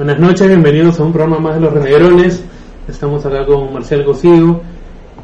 Buenas noches, bienvenidos a un programa más de los Renegrones. Estamos acá con Marcial Cosido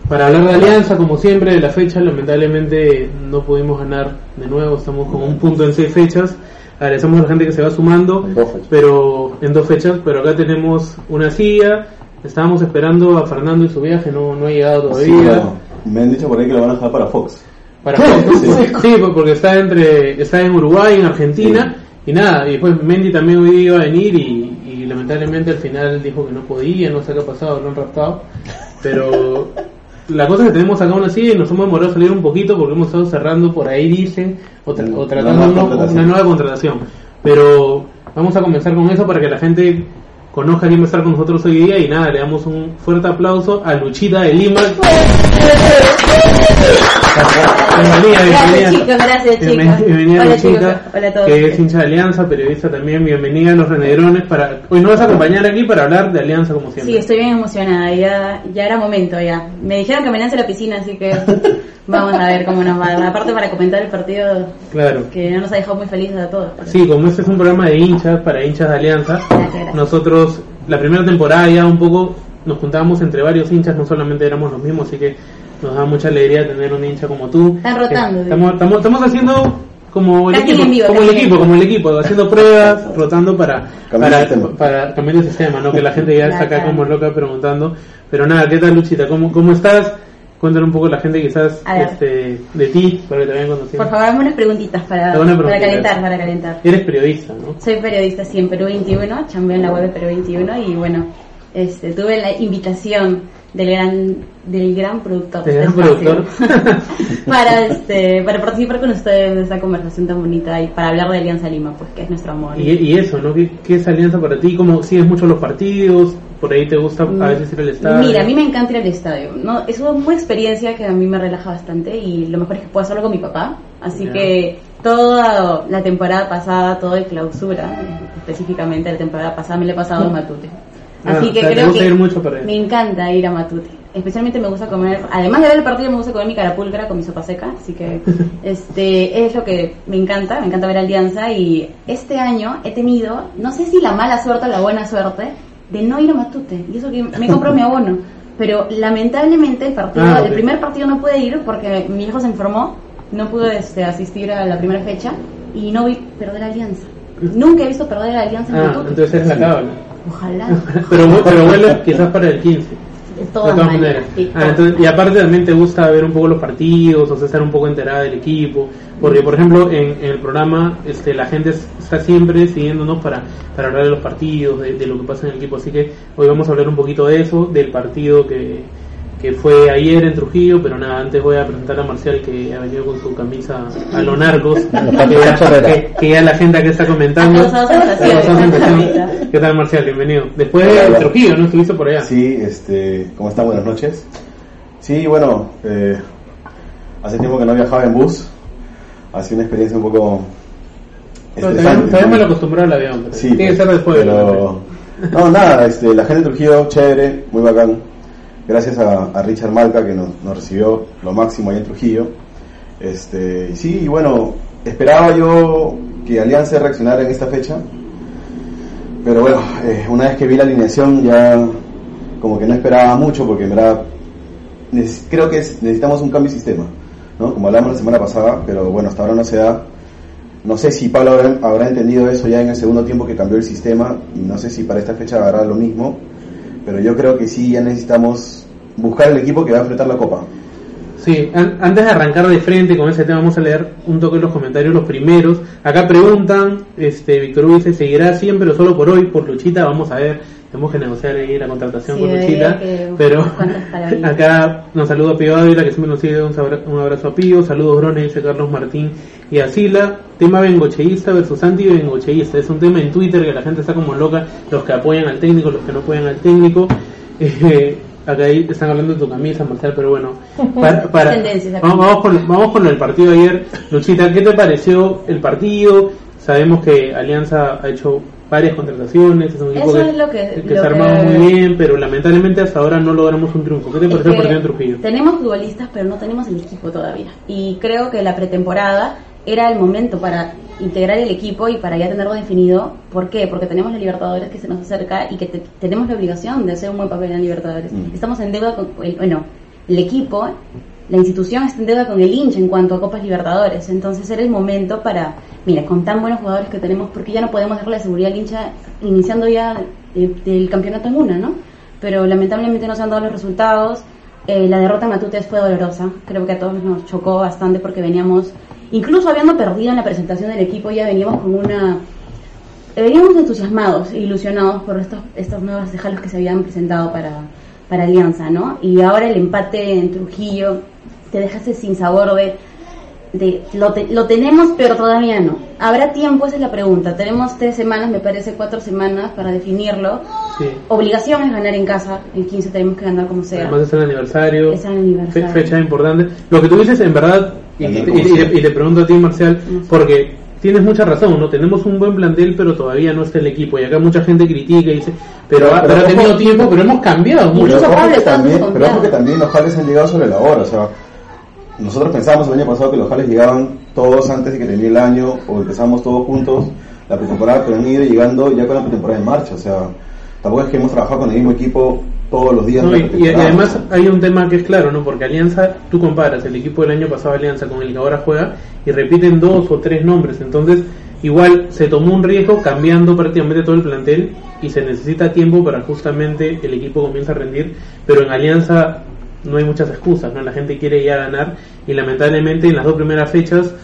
para hablar de Alianza, como siempre, de la fecha. Lamentablemente no pudimos ganar de nuevo, estamos con un punto en seis fechas. Agradecemos a la gente que se va sumando, pero en dos fechas, pero acá tenemos una silla. Estábamos esperando a Fernando en su viaje, no, no ha llegado todavía. Me han dicho por ahí que lo van a dejar para Fox. Para Fox, sí. porque está entre está en Uruguay, en Argentina, y nada, y después Mendy también hoy iba a venir y, lamentablemente al final dijo que no podía, no sé qué ha pasado, lo han raptado, pero la cosa es que tenemos acá una silla y nos hemos demorado a salir un poquito porque hemos estado cerrando por ahí dicen o, tratando una nueva contratación, pero vamos a comenzar con eso para que la gente va a estar con nosotros hoy día y nada, le damos un fuerte aplauso a Luchita de Lima. Bienvenida, bienvenida. Gracias, chicos, gracias, chicos. Bienvenida, Hola, Luchita, Hola a todos. que es hincha de Alianza, periodista también. Bienvenida a Los Renedrones. Para... Hoy nos vas a acompañar aquí para hablar de Alianza, como siempre. Sí, estoy bien emocionada. Ya, ya era momento, ya. Me dijeron que me lance a la piscina, así que vamos a ver cómo nos va. Aparte, para comentar el partido claro. que no nos ha dejado muy felices a todos. Sí, como este es un programa de hinchas, para hinchas de Alianza, nosotros, la primera temporada ya un poco nos juntábamos entre varios hinchas, no solamente éramos los mismos, así que nos da mucha alegría tener un hincha como tú. Están rotando. Estamos, estamos, estamos, haciendo como el equipo, como el equipo, como el equipo, haciendo pruebas, rotando para, para, para, cambiar el sistema, ¿no? Que la gente ya está acá como loca preguntando. Pero nada, ¿qué tal Luchita? ¿Cómo, cómo estás? Cuéntanos un poco a la gente quizás este, de ti, para que te vayan conociendo. Por favor, dame unas preguntitas para, para calentar, para calentar. Eres periodista, ¿no? Soy periodista, sí, en Perú 21, chambeo en la web de Perú 21 y bueno, este, tuve la invitación del gran del gran productor, para este para participar con ustedes en esta conversación tan bonita y para hablar de Alianza Lima pues que es nuestro amor. Y, eso no ¿Qué, es Alianza para ti cómo sigues mucho los partidos por ahí te gusta a veces ir al estadio mira a mí me encanta ir al estadio no es una experiencia que a mí me relaja bastante y lo mejor es que puedo hacerlo con mi papá así que toda la temporada pasada todo de clausura específicamente la temporada pasada me le he pasado a Matute Así que creo que me encanta ir a Matute. Especialmente me gusta comer, además de ver el partido, me gusta comer mi carapulcra con mi sopa seca. Así que este es lo que me encanta, me encanta ver Alianza. Y este año he tenido, no sé si la mala suerte o la buena suerte, de no ir a Matute. Y eso que me compró mi abono. Pero lamentablemente el partido, ah, el primer partido no pude ir porque mi hijo se enfermó, no pude este, asistir a la primera fecha y no vi perder la Alianza. Nunca he visto perder la Alianza en ah, Matute. Entonces es la cábala. Ojalá. pero, pero bueno, quizás para el 15. De todas, maneras. Ah, y aparte también te gusta ver un poco los partidos, o sea, estar un poco enterada del equipo. Porque, por ejemplo, en, el programa este, la gente está siempre siguiéndonos para, para hablar de los partidos, de, lo que pasa en el equipo. Así que hoy vamos a hablar un poquito de eso, del partido que, que fue ayer en Trujillo, pero nada, antes voy a presentar a Marcial que ha venido con su camisa a los narcos, que, ya, la gente que está comentando. ¿Qué tal Marcial? Bienvenido. Después de Trujillo, ¿no? Estuviste por allá. Sí, este, ¿cómo están? Buenas noches. Sí, bueno, eh, hace tiempo que no viajaba en bus, ha sido una experiencia un poco... Todavía me lo acostumbré al avión, pero sí, tiene que ser después. Pero, no, nada, este, la gente de Trujillo, chévere, muy bacán gracias a, Richard Malca que nos, recibió lo máximo ahí en Trujillo. Este, sí, y bueno, esperaba yo que Alianza reaccionara en esta fecha, pero bueno, eh, una vez que vi la alineación ya como que no esperaba mucho porque en verdad creo que necesitamos un cambio de sistema, ¿no? como hablamos la semana pasada, pero bueno, hasta ahora no se da. No sé si Pablo habrá, habrá entendido eso ya en el segundo tiempo que cambió el sistema y no sé si para esta fecha hará lo mismo pero yo creo que sí ya necesitamos buscar el equipo que va a enfrentar la Copa. Sí, antes de arrancar de frente con ese tema, vamos a leer un toque en los comentarios, los primeros. Acá preguntan, este Víctor Hugo dice, seguirá siempre, pero solo por hoy, por Luchita, vamos a ver, tenemos que negociar ahí la contratación con Luchita. Pero acá nos saluda Pío Ávila, que siempre nos sigue, un abrazo a Pío, saludos Brone, dice Carlos Martín y a Sila. Tema bengocheísta versus anti-bengocheísta, es un tema en Twitter que la gente está como loca, los que apoyan al técnico, los que no apoyan al técnico. Eh, acá ahí están hablando de tu camisa, Marcel, pero bueno, para, vamos, con, vamos con el partido de ayer. Luchita, ¿qué te pareció el partido? Sabemos que Alianza ha hecho varias contrataciones, es un equipo que, se ha armado muy bien, pero lamentablemente hasta ahora no logramos un triunfo. ¿Qué te pareció el partido en Trujillo? Tenemos futbolistas, pero no tenemos el equipo todavía. Y creo que la pretemporada era el momento para integrar el equipo y para ya tenerlo definido. ¿Por qué? Porque tenemos la Libertadores que se nos acerca y que te- tenemos la obligación de hacer un buen papel en la Libertadores. Mm. Estamos en deuda con, el- bueno, el equipo, la institución está en deuda con el hincha en cuanto a Copas Libertadores. Entonces era el momento para, mira, con tan buenos jugadores que tenemos, porque ya no podemos darle la seguridad al hincha iniciando ya eh, del campeonato en una, ¿no? Pero lamentablemente no se han dado los resultados. Eh, la derrota en Matutes fue dolorosa. Creo que a todos nos chocó bastante porque veníamos, incluso habiendo perdido en la presentación del equipo, ya veníamos con una veníamos entusiasmados e ilusionados por estos, estos nuevos dejalos que se habían presentado para, para Alianza, ¿no? Y ahora el empate en Trujillo te deja ese sin sabor de, de lo, te- lo tenemos pero todavía no. ¿Habrá tiempo? Esa es la pregunta. Tenemos tres semanas, me parece cuatro semanas para definirlo. Sí. Obligación es ganar en casa, el 15 tenemos que ganar como sea. Además es el aniversario. Es el aniversario. fe- fecha importante. Lo que tú dices en verdad, y, y- te pregunto a ti, Marcial, porque tienes mucha razón, ¿no? Tenemos un buen plantel, pero todavía no está el equipo. Y acá mucha gente critica y dice, pero, Pero- ha, pero pero ha tenido ojo- tiempo, pero hemos cambiado Incluso mucho. Pero ojo Pablo que está también, pero ojo que confiado. también los jales han llegado sobre la hora, o sea, nosotros pensamos el año pasado que los jales llegaban todos antes de que termine el año, o empezamos todos juntos la pretemporada, pero han ido llegando ya con la pretemporada en marcha, o sea, tampoco es que hemos trabajado con el mismo equipo todos los días. No, y, pretemporada, además hay un tema que es claro, ¿no? Porque Alianza, tú comparas el equipo del año pasado Alianza con el que ahora juega y repiten dos o tres nombres. Entonces, igual se tomó un riesgo cambiando prácticamente todo el plantel y se necesita tiempo para justamente el equipo comience a rendir. Pero en Alianza no hay muchas excusas, ¿no? La gente quiere ya ganar y lamentablemente en las dos primeras fechas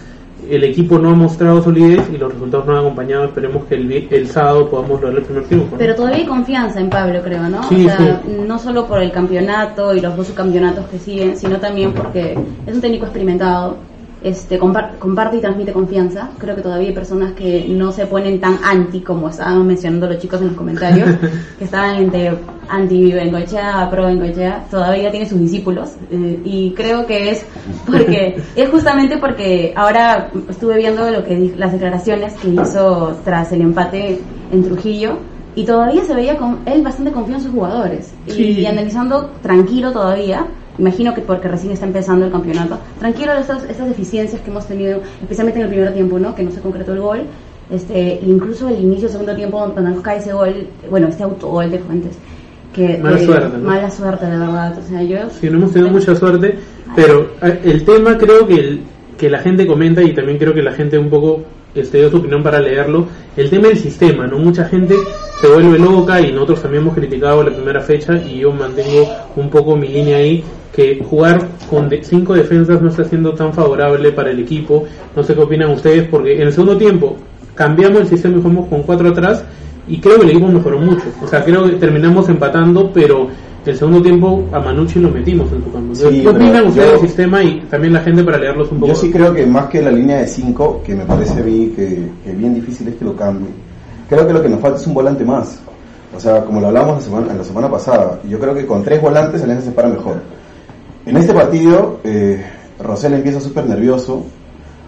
el equipo no ha mostrado solidez y los resultados no han acompañado. Esperemos que el, el sábado podamos lograr el primer triunfo. ¿no? Pero todavía hay confianza en Pablo, creo, ¿no? Sí, o sea, sí. no solo por el campeonato y los dos subcampeonatos que siguen, sino también porque es un técnico experimentado, este compar- comparte y transmite confianza. Creo que todavía hay personas que no se ponen tan anti como estaban mencionando los chicos en los comentarios, que estaban entre anti Bengochea, pro Bengochea, todavía tiene sus discípulos eh, y creo que es porque es justamente porque ahora estuve viendo lo que las declaraciones que hizo tras el empate en Trujillo y todavía se veía con él bastante confiado en sus jugadores y, Sí. y analizando tranquilo todavía imagino que porque recién está empezando el campeonato tranquilo estas, estas deficiencias que hemos tenido especialmente en el primer tiempo no que no se concretó el gol este incluso el inicio del segundo tiempo donde nos cae ese gol bueno este autogol de Fuentes que Mala eh, suerte, ¿no? mala suerte de verdad o sea yo Sí, no hemos tenido mucha suerte, pero el tema creo que, el- que la gente comenta y también creo que la gente un poco este, dio su opinión para leerlo, el tema del sistema, ¿no? Mucha gente se vuelve loca y nosotros también hemos criticado la primera fecha y yo mantengo un poco mi línea ahí, que jugar con de- cinco defensas no está siendo tan favorable para el equipo, no sé qué opinan ustedes, porque en el segundo tiempo cambiamos el sistema y jugamos con cuatro atrás y creo que el equipo mejoró mucho. O sea, creo que terminamos empatando, pero el segundo tiempo a Manucci lo metimos en su campo. Sí, ¿Qué opinan ustedes del sistema y también la gente para leerlos un poco? Yo sí creo que más que la línea de 5, que me parece a mí que, que bien difícil es que lo cambie, creo que lo que nos falta es un volante más. O sea, como lo hablamos la semana, la semana pasada, yo creo que con tres volantes Alianza se para mejor. En este partido, eh, Rosell empieza súper nervioso,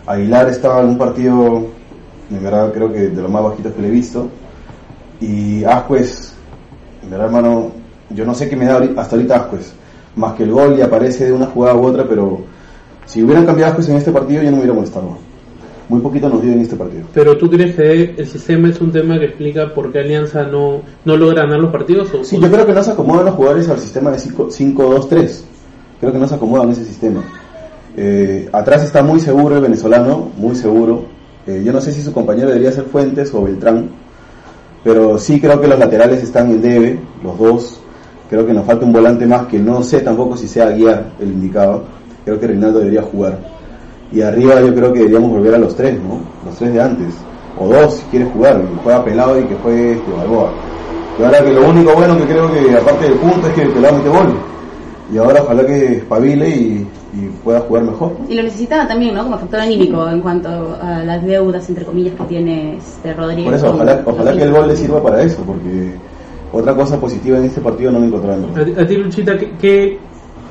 Aguilar estaba en un partido, de verdad creo que de los más bajitos que le he visto, y Ascuez, en verdad hermano, yo no sé qué me da hasta ahorita Ascuez, más que el gol y aparece de una jugada u otra, pero si hubieran cambiado Ascuez en este partido yo no me hubiera molestado. Muy poquito nos dio en este partido. Pero tú crees que el sistema es un tema que explica por qué Alianza no, no logra ganar los partidos? ¿o Sí, yo creo que no se acomodan los jugadores al sistema de 5- 5-2-3. Creo que no se acomodan ese sistema. Eh, atrás está muy seguro el venezolano, muy seguro. Eh, yo no sé si su compañero debería ser Fuentes o Beltrán, pero sí creo que los laterales están en debe, los dos. Creo que nos falta un volante más que no sé tampoco si sea guiar el indicado. Creo que Reinaldo debería jugar. Y arriba yo creo que deberíamos volver a los tres, ¿no? Los tres de antes. O dos si quieres jugar, que juega pelado y que juegue este, Balboa. Y ahora que lo único bueno que creo que aparte del punto es que el pelado mete gol. Y ahora ojalá que espabile y, y pueda jugar mejor. Y lo necesitaba también, ¿no? Como factor anímico en cuanto a las deudas, entre comillas, que tiene este Rodríguez. Por eso, ojalá, que el gol le sirva para eso, porque otra cosa positiva en este partido no me encontraba. A, ti- a ti, Luchita, ¿qué, qué,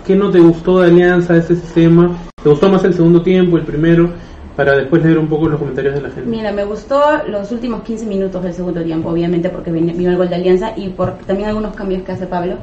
qué no te gustó de Alianza, de este sistema? ¿Te gustó más el segundo tiempo, el primero? Para después leer un poco los comentarios de la gente. Mira, me gustó los últimos 15 minutos del segundo tiempo, obviamente porque vino el gol de Alianza y por también algunos cambios que hace Pablo.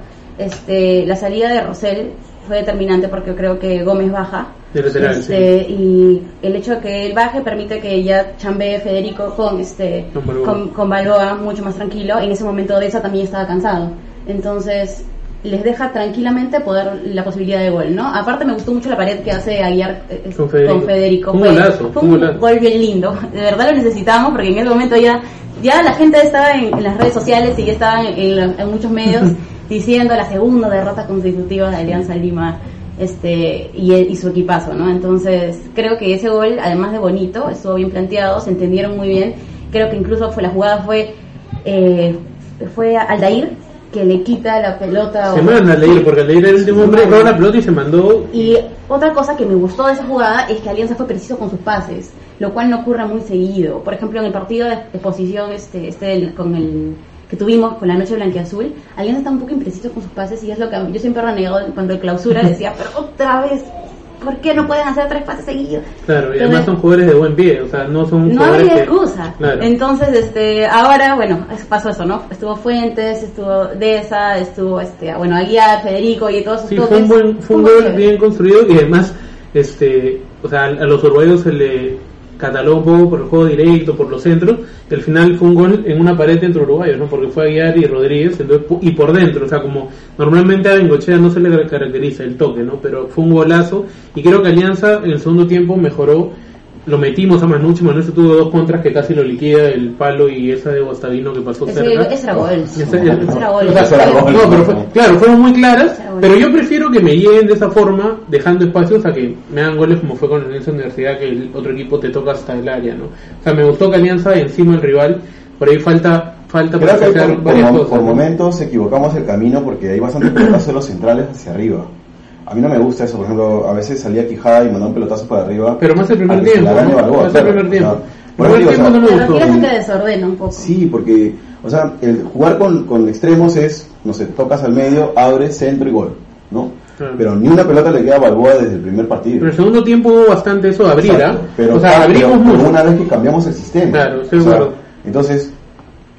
Este, la salida de Rosell fue determinante porque creo que Gómez baja. De lateral, Este, Y el hecho de que él baje permite que ya chambee Federico con este Con Balboa. con, con Balboa mucho más tranquilo. En ese momento Deza también estaba cansado. Entonces les deja tranquilamente poder la posibilidad de gol, ¿no? Aparte me gustó mucho la pared que hace Aguiar eh, Con Federico. Fue- golazo, fue un golazo. gol bien lindo. De verdad lo necesitábamos porque en ese momento ya ya la gente estaba en, en las redes sociales y ya estaban en, en muchos medios diciendo la segunda derrota consecutiva de Alianza Lima este y, y su equipazo, ¿no? Entonces creo que ese gol, además de bonito, estuvo bien planteado, se entendieron muy bien. Creo que incluso fue la jugada fue eh, fue Aldair que le quita la pelota. Se o- manda a leer, porque Aldair era el último hombre, robó la pelota y se mandó. y otra cosa que me gustó de esa jugada es que Alianza fue preciso con sus pases, lo cual no ocurre muy seguido. Por ejemplo, en el partido de, de posición este, este del- con el que tuvimos con la noche blanquiazul, Alianza está un poco impreciso con sus pases y es lo que yo siempre renegado cuando el clausura decía, pero otra vez, ¿por qué no pueden hacer tres pases seguidos? Claro, y Entonces, además son jugadores de buen pie, o sea, no son no que- excusa. Claro. Entonces, este, ahora, bueno, pasó eso, ¿no? Estuvo Fuentes, estuvo Deza, estuvo, este, bueno, Aguiar, Federico y todos sus Sí, fue un buen, fue un gol bien construido y además, este, o sea, a los uruguayos se le poco por el juego directo, por los centros, y al final fue un gol en una pared entre uruguayos, ¿no? Porque fue Aguiar y Rodríguez, entonces, y por dentro, o sea, como normalmente a Bengochea no se le caracteriza el toque, ¿no? Pero fue un golazo, y creo que Alianza en el segundo tiempo mejoró, lo metimos a Manucci, Manucci tuvo dos contras que casi lo liquida, el palo y esa de Guastavino que pasó cerca. ese era gol. No, pero fue- claro, fueron muy claras, pero yo prefiero que me lleguen de esa forma, dejando espacios a que me hagan goles como fue con la Alianza Universidad, que el otro equipo te toca hasta el área, ¿no? O sea, me gustó que Alianza encima del rival, por ahí falta falta Creo que hacer por, por varias mo- cosas. por ¿no? momentos equivocamos el camino porque hay bastantes pelotazos de los centrales hacia arriba. A mí no me gusta eso, por ejemplo, a veces salía Quijada y mandaba un pelotazo para arriba. Pero más el primer tiempo, Más el claro. primer O tiempo. sea, El primer digo, tiempo o sea, no me gustó. que desordena un poco. Sí, porque, o sea, el jugar con, con extremos es, no sé, tocas al medio, abres, centro y gol, ¿no? Claro. Pero ni una pelota le queda a Balboa desde el primer partido. Pero el segundo tiempo hubo bastante eso de abrir, ¿ah? Pero, o sea, abrimos pero mucho. una vez que cambiamos el sistema. Claro, estoy O de sea, acuerdo. Entonces,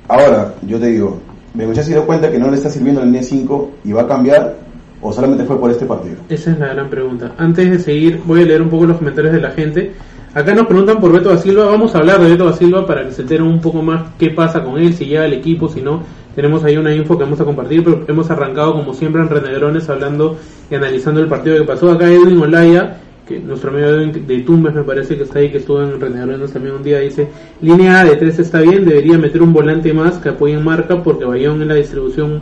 ahora, yo te digo, Bengochea se dio cuenta que no le está sirviendo la línea 5 y va a cambiar, o solamente fue por este partido. Esa es la gran pregunta. Antes de seguir, voy a leer un poco los comentarios de la gente. Acá nos preguntan por Beto da Silva. Vamos a hablar de Beto da Silva para que se enteren un poco más qué pasa con él, si llega al equipo, si no. Tenemos ahí una info que vamos a compartir, pero hemos arrancado como siempre en Renegrones hablando y analizando el partido que pasó. Acá Edwin Olaya, que nuestro amigo Edwin de Tumbes me parece que está ahí, que estuvo en Renegrones también un día, dice, línea A de 3 está bien, debería meter un volante más que apoye en marca porque Bayón en la distribución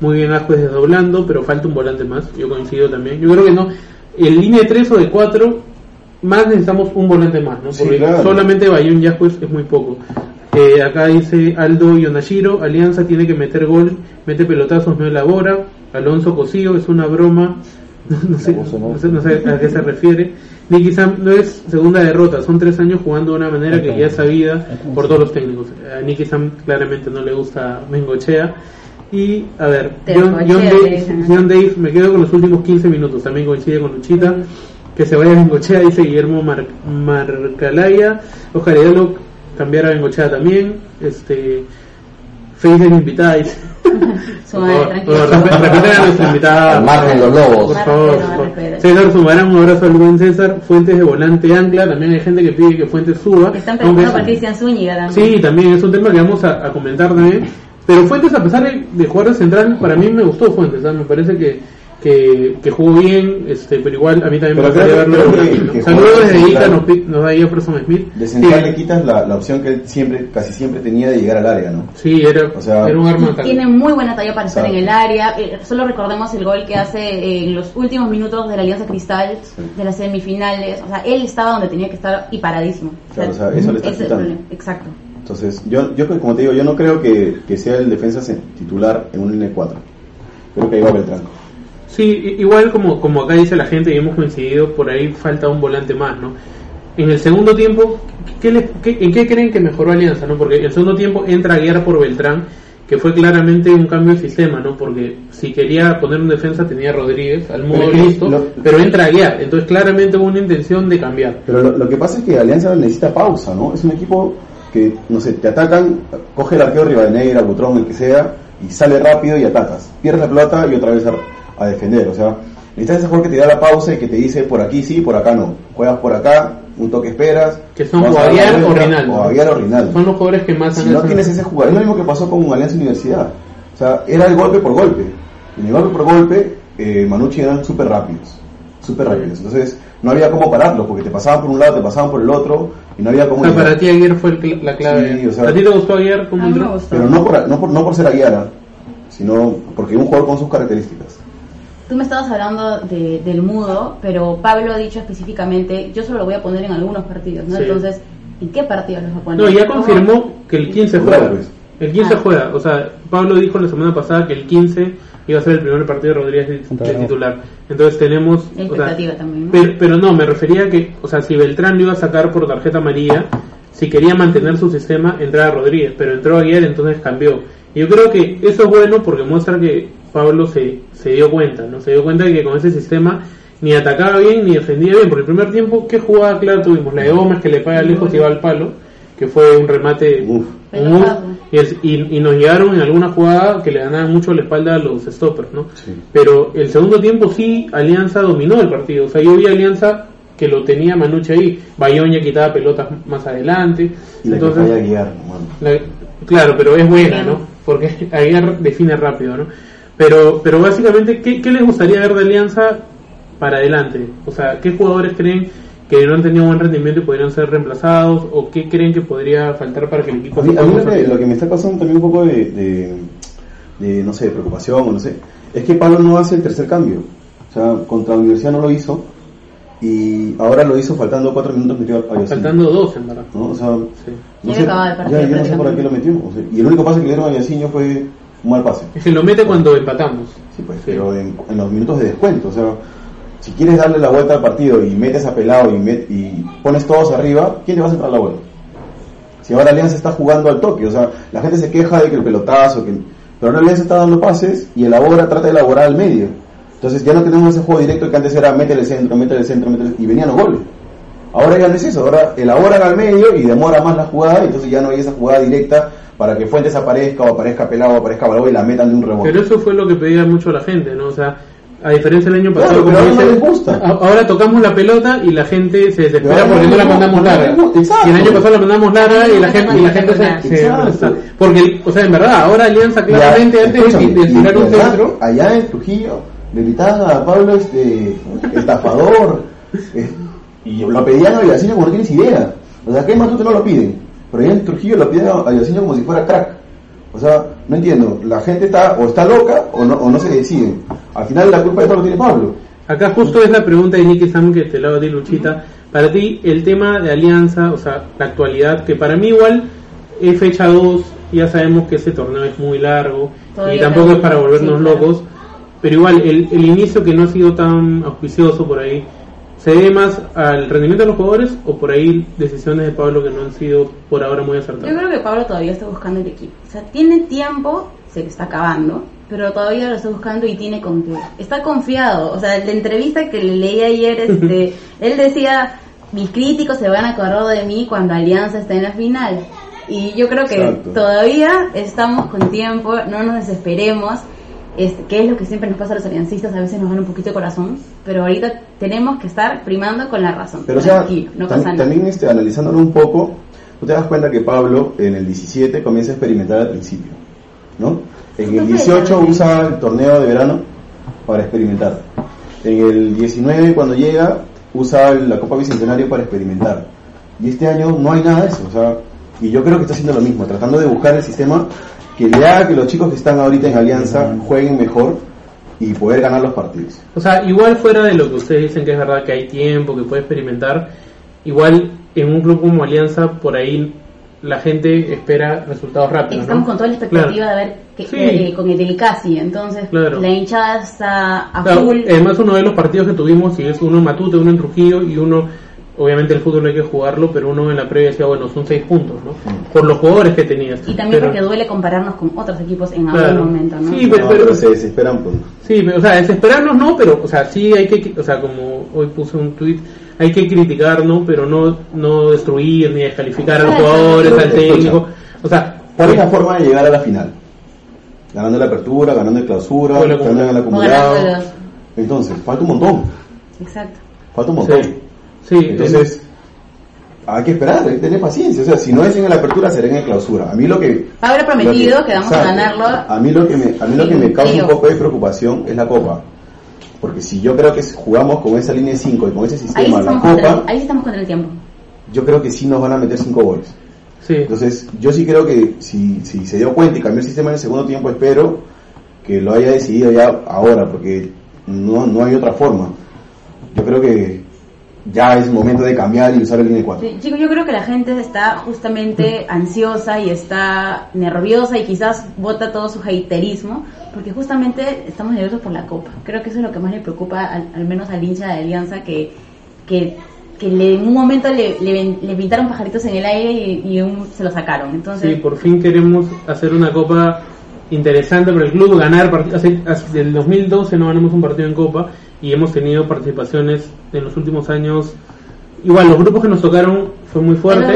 muy bien Ascuez desdoblando, pero falta un volante más, yo coincido también. Yo creo que no, en línea de 3 o de 4, más necesitamos un volante más, ¿no? Sí, Porque claro. solamente Bayón y Ascuez es muy poco. Eh, acá dice Aldo Yonashiro, Alianza tiene que meter gol, mete pelotazos, no elabora. Alonso Cosío, es una broma, no, no sé, no sé, no sé a qué se refiere. Nicky Sam no es segunda derrota, son tres años jugando de una manera que ya es sabida por todos los técnicos. A Nicky Sam claramente no le gusta Mengochea. Y a ver, John, John Dave. John Dave, me quedo con los últimos 15 minutos, también coincide con Luchita. Que se vaya a Bengochea, dice Guillermo Mar Marcalaya. Ojalá lo cambiara a Bengochea también. Este, Face es invitada, dice. Respeten a nuestra invitada. Al margen los lobos. Por favor. César Sumarán, un abrazo al buen César. Fuentes de volante ancla. También hay gente que pide que Fuentes suba. Están es- por Cristian Zúñiga también. Sí, también es un tema que vamos a, a comentar también. Pero Fuentes, a pesar de, de jugar de central, para mí me gustó Fuentes. ¿sabes? Me parece que, que, que jugó bien, este, pero igual a mí también me Pero gustaría creo que- verlo. que Saludos desde central- nos, nos da Jefferson Smith. De central Sí, le quitas la, la opción que él siempre, casi siempre tenía de llegar al área, ¿no? sí, era, O sea, era un arma. Tiene muy buena talla para estar en el área. Eh, Solo recordemos el gol que hace en los últimos minutos de la Alianza Cristal, de las semifinales. O sea, él estaba donde tenía que estar y paradísimo. Claro, o sea, eso le está ese es el quitando. problema. Exacto. Entonces, yo, yo como te digo, yo no creo que, que sea el defensa titular en un línea 4. Creo que ahí va Beltrán. Sí, igual como, como acá dice la gente y hemos coincidido, por ahí falta un volante más, ¿no? En el segundo tiempo, ¿qué les- qué- ¿en qué creen que mejoró Alianza, no? Porque en el segundo tiempo entra a guiar por Beltrán, que fue claramente un cambio de sistema, ¿no? Porque si quería poner un defensa tenía a Rodríguez al modo Pero listo, lo- pero entra a guiar, entonces claramente hubo una intención de cambiar. Pero lo, lo que pasa es que Alianza necesita pausa, ¿no? Es un equipo que, no sé, te atacan, coge el arquero Rivadeneira, Butrón, el que sea, y sale rápido y atacas. Pierdes la pelota y otra vez a, a defender. O sea, Necesitas ese jugador que te da la pausa y que te dice por aquí sí, por acá no. Juegas por acá, un toque esperas. Que son vamos o Rinaldo. O Rinaldo. Son los jugadores que más Si han no hecho- tienes ese jugador, es lo mismo que pasó con Alianza Universidad. O sea, era el golpe por golpe. Y en el golpe por golpe, eh, Manucci eran súper rápidos. Súper rápidos. Entonces, no había cómo pararlo, porque te pasaban por un lado, te pasaban por el otro, y no había cómo. O sea, llegar. para ti Aguirre fue el la clave. Sí, o sea- ¿A ti te gustó Aguirre como entró? gustó. Pero no por, no por, no por ser Aguiara, sino porque un jugador con sus características. Tú me estabas hablando de- del mudo, pero Pablo ha dicho específicamente, yo solo lo voy a poner en algunos partidos, ¿no? Sí. Entonces, ¿en qué partidos los va a poner? No, ya confirmó que el 15 Claro, juega. pues. El 15 Ah. juega. O sea, Pablo dijo la semana pasada que el 15 iba a ser el primer partido de Rodríguez de, titular. Entonces tenemos... La o sea, expectativa también, ¿no? Pero, pero no, me refería a que, o sea, si Beltrán lo iba a sacar por tarjeta amarilla, si quería mantener su sistema, entraba Rodríguez, pero entró ayer, entonces cambió. Y yo creo que eso es bueno porque muestra que Pablo se, se dio cuenta, ¿no? Se dio cuenta de que con ese sistema ni atacaba bien ni defendía bien. Porque el primer tiempo, ¿qué jugada clara tuvimos? La de Gómez que le paga lejos y va al palo, que fue un remate, Uf. un uf, y, es- y- y nos llegaron en alguna jugada que le ganaban mucho la espalda a los stoppers, ¿no? Sí. Pero el segundo tiempo sí, Alianza dominó el partido. O sea, yo vi a Alianza que lo tenía Manuche ahí. Bayón ya quitaba pelotas más adelante. Y la Entonces, que falla Aguiar, mano. la- claro, pero es buena, ¿no? Porque Aguiar define rápido, ¿no? Pero, pero básicamente, ¿qué, qué les gustaría ver de Alianza para adelante? O sea, ¿qué jugadores creen que no han tenido buen rendimiento y podrían ser reemplazados? ¿O qué creen que podría faltar para que el equipo A mí, se a mí lo, que, lo que me está causando también un poco de, de, de, no sé, de preocupación o no sé, es que Pablo no hace el tercer cambio. O sea, contra la universidad no lo hizo y ahora lo hizo faltando cuatro minutos metió a Yacine, Faltando dos, en verdad. ¿no? O sea, Sí. no sé, ya, yo no sé para qué lo metió. o sea, y el único pase que le dieron a Yacinho fue un mal pase. Es que lo mete cuando empatamos. Sí, pues, pero en, en los minutos de descuento, o sea, si quieres darle la vuelta al partido y metes a pelado y, met- y pones todos arriba, ¿quién te va a centrar la vuelta? Si ahora Alianza está jugando al toque, o sea, la gente se queja de que el pelotazo, que... pero ahora Alianza está dando pases y elabora, trata de elaborar al medio. Entonces ya no tenemos ese juego directo que antes era métele centro, métele centro, métele y venían los goles. Ahora ya no es eso, ahora elaboran al medio y demora más la jugada, entonces ya no hay esa jugada directa para que Fuentes aparezca o aparezca pelado o aparezca Balbo y la metan de un rebote. Pero eso fue lo que pedía mucho la gente, ¿no? O sea, a diferencia del año Claro, pasado, pero como ahora no tocamos la pelota y la gente se desespera porque no no la mandamos larga. Y el año pasado la mandamos larga y la gente, y la gente se. Porque, o sea, en verdad, ahora Alianza Ya, claramente antes de, tirar un centro, Allá en Trujillo le gritaban a Pablo este estafador eh, y lo pedían a Villacinho como no tienes idea. O sea, ¿qué más tú te no lo piden? Pero allá en Trujillo lo piden a Villacinho como si fuera crack. O sea, no entiendo, la gente está o está loca o no, o no se decide. Al final la culpa de todo lo tiene Pablo. Acá justo es la pregunta de Nicky Sam que te la hago a ti, Luchita. Para ti, el tema de Alianza, o sea, la actualidad, que para mí igual es fecha 2, ya sabemos que ese torneo es muy largo Todavía y tampoco es para volvernos sí, claro. locos, pero igual el, el inicio que no ha sido tan auspicioso por ahí, ¿se debe más al rendimiento de los jugadores o por ahí decisiones de Pablo que no han sido por ahora muy Yo acertadas? creo que Pablo todavía está buscando el equipo. O sea, tiene tiempo, se le está acabando, pero todavía lo está buscando y tiene con qué. Está confiado. O sea, la entrevista que le leí ayer, este, él decía, mis críticos se van a acordar de mí cuando Alianza esté en la final. Y yo creo que Exacto. todavía estamos con tiempo, no nos desesperemos. Este, que es lo que siempre nos pasa a los aliancistas, a veces nos dan un poquito de corazón, pero ahorita tenemos que estar primando con la razón. Pero o sea, no tam- pasa nada. también este, analizándolo un poco, tú te das cuenta que Pablo en el 17 comienza a experimentar al principio, ¿no? En el 18 usa el torneo de verano para experimentar. En el 19 cuando llega usa la Copa Bicentenario para experimentar. Y este año no hay nada de eso, o sea, y yo creo que está haciendo lo mismo, tratando de buscar el sistema que le haga que los chicos que están ahorita en Alianza jueguen mejor y poder ganar los partidos. O sea, igual fuera de lo que ustedes dicen que es verdad que hay tiempo, que puede experimentar, igual en un club como Alianza, por ahí la gente espera resultados rápidos. Estamos ¿no? con toda la expectativa Claro. de ver que, Sí. eh, con el del casi, entonces Claro. la hinchada está a Claro, full. además uno de los partidos que tuvimos, si es uno en Matute, uno en Trujillo y uno, obviamente el fútbol hay que jugarlo, pero uno en la previa decía, bueno, son seis puntos, ¿no? Por los jugadores que tenías. y también Pero- porque duele compararnos con otros equipos en Claro. algún momento, ¿no? Sí, pero- No, pero se desesperan pues. Sí, pero, o sea, desesperarnos no, pero, o sea, sí hay que, o sea, como hoy puse un tweet, hay que criticar, ¿no? Pero no, no destruir ni descalificar a los jugadores, al técnico. O sea, ¿Cuál es la forma de llegar a la final? Ganando la apertura, ganando la clausura, el ganando el O acumulado. Entonces, falta un montón. Exacto. Falta un montón. Sí, sí, Entonces, hay que esperar, hay que tener paciencia. O sea, si no es en la apertura, será en la clausura. A mí lo que. Pablo ha prometido lo que vamos a ganarlo A mí lo que me, a mí lo que me causa un poco de preocupación es la Copa. Porque si yo creo que jugamos con esa línea de 5 y con ese ahí, sí sistema, la estamos contra, Copa, ahí sí estamos contra el tiempo. yo creo que sí nos van a meter 5 goles. sí. Entonces, yo sí creo que si, si se dio cuenta y cambió el sistema en el segundo tiempo, espero que lo haya decidido ya ahora, porque no, no hay otra forma. Yo creo que ya es momento de cambiar y usar el línea 4. Sí, Chicos, yo creo que la gente está justamente ansiosa y está nerviosa y quizás vota todo su haterismo porque justamente estamos nerviosos por la Copa. Creo que eso es lo que más le preocupa al, al menos al hincha de Alianza que, que, que le- en un momento le, le, le pintaron pajaritos en el aire y, y un- se lo sacaron. Entonces, Sí, por fin queremos hacer una copa interesante para el club, ganar partidos. Hace, hace- desde el 2012 no ganamos un partido en copa y hemos tenido participaciones en los últimos años. Igual, los grupos que nos tocaron fue muy fuerte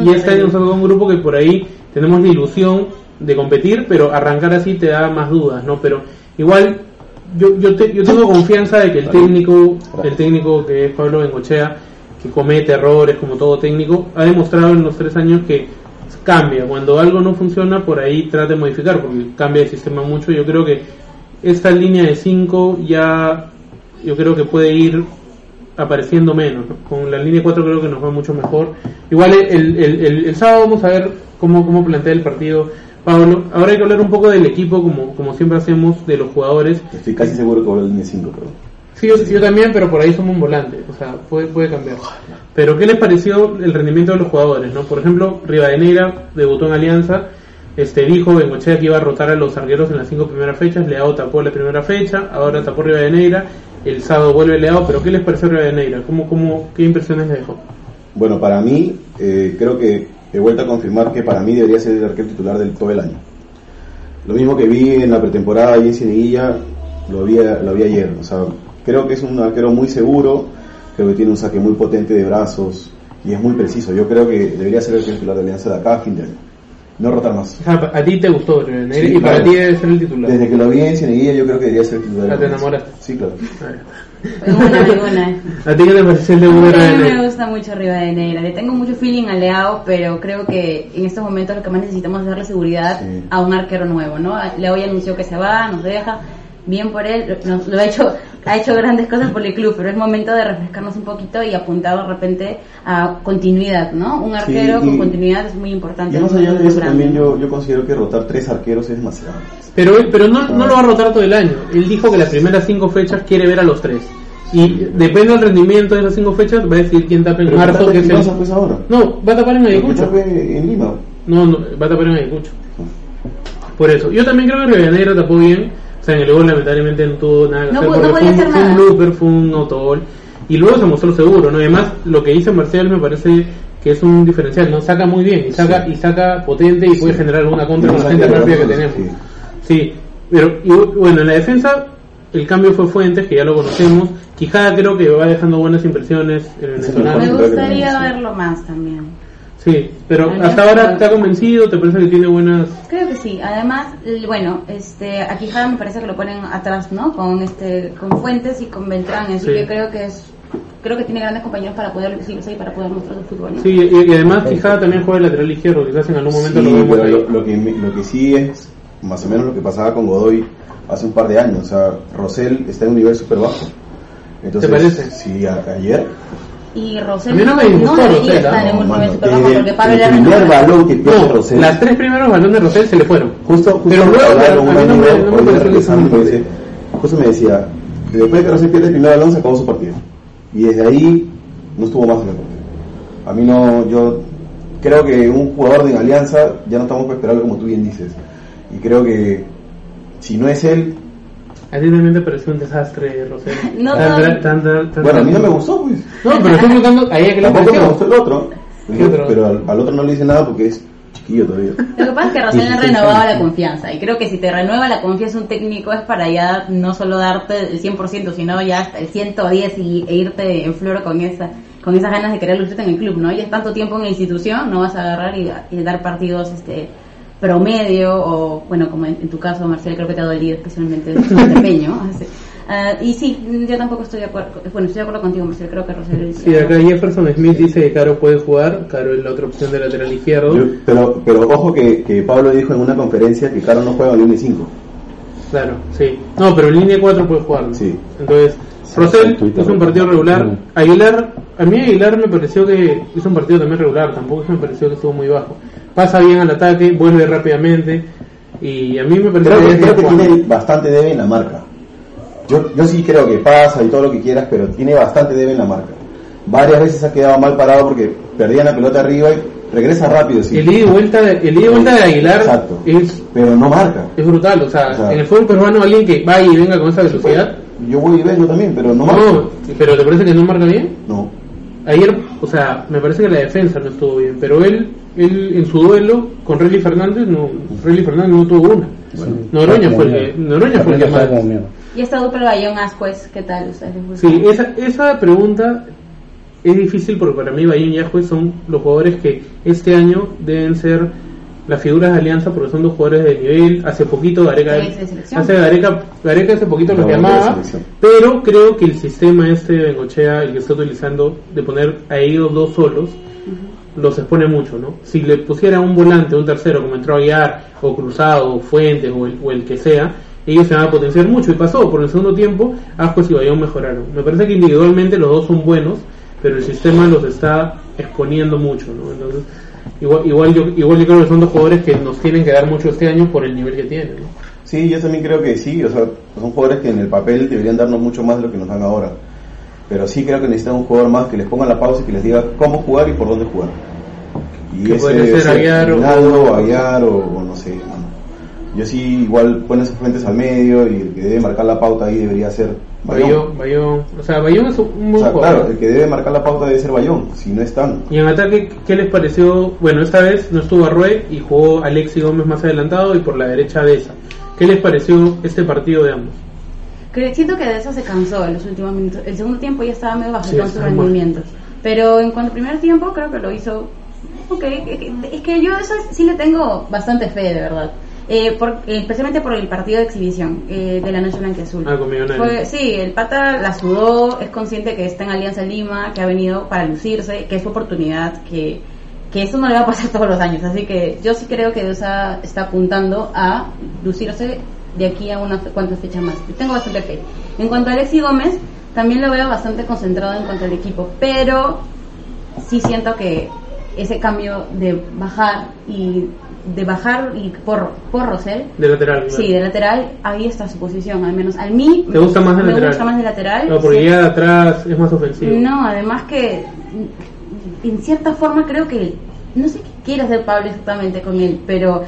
y, y este año nos tocó un grupo que por ahí tenemos la ilusión de competir, pero arrancar así te da más dudas, ¿no? Pero igual yo, yo, te- yo tengo confianza de que el técnico, el técnico que es Pablo Bengochea, que comete errores como todo técnico, ha demostrado en los tres años que cambia. Cuando algo no funciona, por ahí trata de modificar, porque cambia el sistema mucho. Yo creo que esta línea de 5 ya, yo creo que puede ir apareciendo menos. ¿no? Con la línea 4 creo que nos va mucho mejor. Igual el, el, el, el sábado vamos a ver cómo, cómo plantea el partido Pablo. Ahora hay que hablar un poco del equipo, como, como siempre hacemos, de los jugadores. Estoy casi seguro que voy a línea 5, pero... Sí, yo, yo también, pero por ahí somos un volante, o sea, puede, puede cambiar. Pero, ¿qué les pareció el rendimiento de los jugadores? no Por ejemplo, Rivadeneira debutó en Alianza, este dijo Bengochea que iba a rotar a los arqueros en las cinco primeras fechas, Leao tapó la primera fecha, ahora tapó Rivadeneira, el sábado vuelve Leao, pero ¿qué les pareció Rivadeneira? ¿Cómo, cómo, ¿Qué impresiones le dejó? Bueno, para mí, eh, creo que he vuelto a confirmar que para mí debería ser el arquero titular del todo el año. Lo mismo que vi en la pretemporada y en Cieneguilla, lo vi, lo vi ayer. O sea, creo que es un arquero muy seguro, creo que tiene un saque muy potente de brazos y es muy preciso. Yo creo que debería ser el titular de Alianza de acá fin de año. No rotar más. O sea, a ti te gustó Rivadeneira Sí, y para claro. ti debe ser el titular. Desde que lo vi en Cieneguilla, yo creo que debería ser el titular. Ya te enamoraste. Sí, claro. Ninguna, ninguna. ¿A ti qué te pareció el de A mí me Rivadeneira? gusta mucho Rivadeneira. Le tengo mucho feeling a Leao, pero creo que en estos momentos lo que más necesitamos es darle seguridad Sí. a un arquero nuevo, ¿no? Leao ya anunció que se va, nos deja. Bien por él, nos, lo ha hecho, ha hecho grandes cosas por el club, pero es momento de refrescarnos un poquito y apuntar de repente a continuidad, ¿no? Un arquero y- con continuidad es muy importante. Y más allá de eso, grande, también ¿no? yo, yo considero que rotar tres arqueros es demasiado. Pero, pero no, no lo va a rotar todo el año. Él dijo que las primeras cinco fechas quiere ver a los tres. Y depende del rendimiento de esas cinco fechas, va a decir quién tapa en Pero marzo. ¿qué Que pasa, pues ahora? No, va a tapar en Ayacucho. en Lima. No, no, va a tapar en Ayacucho. Por eso. Yo también creo que Rivadeneira tapó bien. O sea, en el gol lamentablemente no tuvo nada que No hacer. no podía fue, un, hacer fue un nada. blooper, fue un autogol. Y luego se mostró seguro, ¿no? Además, lo que dice Marcial me parece que es un diferencial, ¿no? Saca muy bien y saca, Sí. y saca potente y puede generar alguna contra con la gente rápida que tenemos. Sí, pero y, bueno, en la defensa el cambio fue Fuentes, que ya lo conocemos. Quijada creo que va dejando buenas impresiones el venezolano. Me gustaría verlo más también. Sí, pero Al hasta ahora te ha convencido, te parece que tiene buenas... Creo que sí. Además, bueno, este, a Quijada me parece que lo ponen atrás, ¿no? Con este, con Fuentes y con Beltrán, así Sí. que creo que es, creo que tiene grandes compañeros para poder lucirse y para poder mostrar su fútbol. ¿no? Sí, y, y además Quijada también juega de lateral izquierdo, quizás en algún momento Sí, lo vemos pero lo, lo que, lo que sí es más o menos lo que pasaba con Godoy hace un par de años. O sea, Rosell está en un nivel súper bajo. Entonces, ¿Te parece? Sí, a- ayer. Y A mí no no, me disgustó debería Rosell, estar en un No, bajo desde porque el- Pablo el primer balón que pierde No, Rosell. las tres primeros balones de Rosell se le fueron. Justo, justo Pero luego, no no justo me decía, después de que Rosell pierde el primer balón se acabó su partido. Y desde ahí no estuvo más en el partido. A mí no, yo creo que un jugador de Alianza ya no estamos para esperarlo como tú bien dices. Y creo que si no es él, A ti también te pareció un desastre, Rosell. No, Tan- no. tan- tan- tan- bueno, a mí no me gustó, pues. No, pero estoy preguntando a ella que le Tampoco me gustó el otro. ¿Qué otro? Pero al, al otro no le dice nada porque es chiquillo todavía. Lo que pasa es que Rosell le ha 16 renovado la confianza y creo que si te renueva la confianza un técnico es para ya no solo darte el 100%, sino ya hasta el 110 y, e irte en flor con esa con esas ganas de querer lucirte en el club, ¿no? Ya es tanto tiempo en la institución, no vas a agarrar y, y dar partidos este promedio o, bueno, como en, en tu caso, Marcel, creo que te ha dolido especialmente el desempeño. Así, Ah, y sí, yo tampoco estoy de acuerdo. Bueno, estoy de acuerdo contigo, Marcelo. Creo que Rosel. Sí, acá Jefferson Smith dice que Caro puede jugar. Caro es la otra opción de lateral izquierdo. Yo- pero, pero ojo que, que Pablo dijo en una conferencia que Caro no juega en línea 5. Claro, sí. No, pero en línea 4 puede jugar. ¿no? Sí. Entonces, Twitter. hizo un partido regular. Aguilar, a mí Aguilar me pareció que hizo un partido también regular. Tampoco me pareció que estuvo muy bajo. Pasa bien al ataque, vuelve rápidamente. Y a mí me pareció Creo que, creo tiene bastante debe en la marca. Yo, yo sí creo que pasa y todo lo que quieras, pero tiene bastante debe en la marca. Varias veces ha quedado mal parado porque perdían la pelota arriba y regresa rápido, sí. El ida y vuelta, de- el ida y vuelta de Aguilar Exacto. es, Pero no marca. es brutal. O sea, O sea, en el fútbol peruano alguien que vaya y venga con esa velocidad. Yo voy y vengo también, pero no marca. No, pero ¿te parece que no marca bien? No. Ayer, o sea, me parece que la defensa no estuvo bien, pero él, él en su duelo con Relly Fernández, no, Relly Fernández no tuvo una. Noroña fue el que, Noroña fue el que más. Y esta dupla Bayón Ascuez, ¿qué tal? ¿Ustedes les gusta? Sí, esa, esa pregunta es difícil porque para mí Bayón y Ascuez son los jugadores que este año deben ser las figuras de Alianza porque son dos jugadores de nivel. Hace poquito Gareca, hace Gareca, Gareca hace poquito los No, de llamaba, pero creo que el sistema este de Bengochea, el que está utilizando, de poner a ellos dos solos, los expone mucho, ¿no? Si le pusiera un volante, un tercero, como entró Aguiar, o Cruzado, o Fuentes, o el, o el que sea, ellos se van a potenciar mucho. Y pasó, por el segundo tiempo, Ascuez y Bayón mejoraron. Me parece que individualmente los dos son buenos, pero el sistema los está exponiendo mucho, ¿no? Entonces, igual, igual, yo, igual yo creo que son dos jugadores que nos tienen que dar mucho este año por el nivel que tienen, ¿no? Sí, yo también creo que sí, o sea, son jugadores que en el papel deberían darnos mucho más de lo que nos dan ahora. Pero sí creo que necesitan un jugador más que les ponga la pausa y que les diga cómo jugar y por dónde jugar. Y ese ser Aguiar o- Rinaldo, Aguiar o, o no sé. Mano. Yo sí igual ponen sus fuentes al medio y el que debe marcar la pauta ahí debería ser Bayón, Bayón. Bayón, o sea, Bayón es un O buen sea, jugador. claro, el que debe marcar la pauta debe ser Bayón, si no están. Y en ataque, ¿qué les pareció? Bueno, esta vez no estuvo Arrué y jugó Alexi Gómez más adelantado y por la derecha de esa. ¿Qué les pareció este partido de ambos? Siento que de eso se cansó en los últimos minutos. El segundo tiempo ya estaba medio bajo Sí, con sus rendimientos. Pero en cuanto al primer tiempo, creo que lo hizo. Ok, es que yo eso sí le tengo bastante fe, de verdad. Eh, por- eh, especialmente por el partido de exhibición eh, de la Noche Blanca y Azul. Ah, con Millonarios. Fue- sí, el pata la sudó, es consciente que está en Alianza Lima, que ha venido para lucirse, que es su oportunidad, que, que eso no le va a pasar todos los años. Así que yo sí creo que Deusa está apuntando a lucirse de aquí a unas cuantas fechas más. Tengo bastante fe. En cuanto a Alexi Gómez, también lo veo bastante concentrado en cuanto al equipo, pero sí siento que ese cambio de bajar y de bajar y por, por Rosell De lateral. claro. Sí, de lateral, ahí está su posición, al menos. A mí ¿Te gusta más de me lateral? gusta más de lateral. No, porque sí. ya de atrás es más ofensivo. No, además que en cierta forma creo que no sé qué quiere hacer Pablo exactamente con él, pero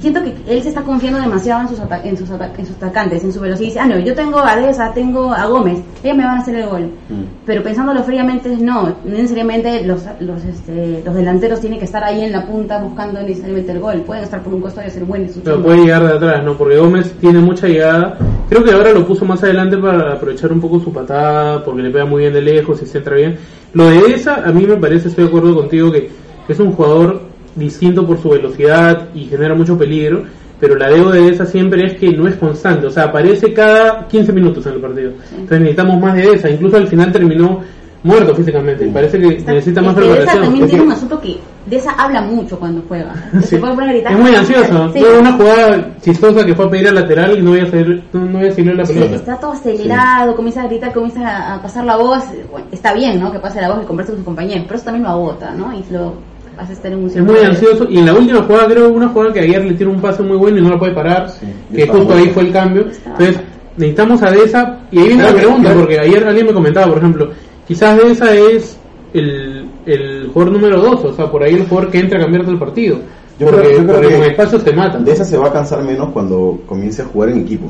siento que él se está confiando demasiado en sus ata- en sus ata- en sus atacantes, en su velocidad. Dice, ah, no, yo tengo a Deza, tengo a Gómez, ellos me van a hacer el gol. Mm. Pero pensándolo fríamente, no, no necesariamente los, los, este, los delanteros tienen que estar ahí en la punta buscando necesariamente el gol. Pueden estar por un costado y hacer buenos sus Pero puede llegar de atrás, ¿no? Porque Gómez tiene mucha llegada. Creo que ahora lo puso más adelante para aprovechar un poco su patada, porque le pega muy bien de lejos y se entra bien. Lo de esa, a mí me parece, estoy de acuerdo contigo, que es un jugador distinto por su velocidad y genera mucho peligro. Pero la deuda de esa siempre es que no es constante, o sea, aparece cada 15 minutos en el partido. Entonces necesitamos más de esa. Incluso al final terminó muerto físicamente. Parece que necesita más preparación. también Es tiene un asunto que Deza habla mucho cuando juega. Sí. Se puede poner a gritar. Es muy ansioso. Sí. Una jugada chistosa que fue a pedir al lateral y no voy a salir, no, voy a seguir la pelota. está todo acelerado, comienza a gritar, comienza a, a pasar la voz. Bueno, está bien, ¿no? Que pase la voz y converse con sus compañeros, pero eso también lo agota, ¿no? Y lo hace estar en un Es muy ansioso y en la última jugada creo una jugada que ayer le tiene un pase muy bueno y no la puede parar, Sí, que justo bueno. ahí fue el cambio. Entonces necesitamos a Deza y ahí viene Claro la pregunta claro. porque ayer alguien me comentaba, por ejemplo, quizás Deza es el, el jugador número dos, o sea, por ahí el jugador que entra a cambiarte el partido. Yo porque creo- yo creo porque que con espacios te matan. De esa se va a cansar menos cuando comience a jugar en equipo.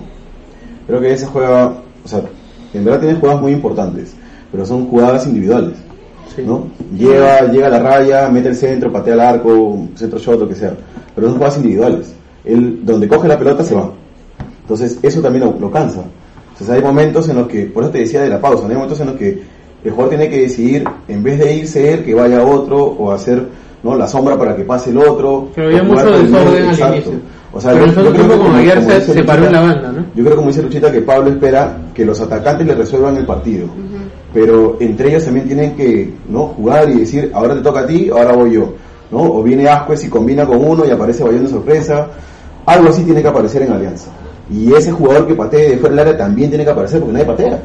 Creo que esa juega, o sea, en verdad tiene jugadas muy importantes, pero son jugadas individuales, Sí. ¿no? Llega, llega a la raya, mete el centro, patea al arco, centro shot, lo que sea, pero son jugadas individuales. Él, donde coge la pelota se va. Entonces, eso también lo, lo cansa. Entonces, hay momentos en los que, por eso te decía de la pausa, hay momentos en los que el jugador tiene que decidir, en vez de irse él, que vaya otro, o hacer ¿no? la sombra para que pase el otro. Pero había mucho el desorden al inicio. O sea, Pero yo- yo creo que como Aguiar como se separó Luchita- en la banda, ¿no? Yo creo como dice Luchita que Pablo espera que los atacantes le resuelvan el partido. Pero entre ellos también tienen que ¿no? jugar y decir, ahora te toca a ti, ahora voy yo. ¿no? O viene Ascuez y combina con uno y aparece Bayón de sorpresa. Algo así tiene que aparecer en Alianza. Y ese jugador que patee de fuera del área también tiene que aparecer porque nadie patea.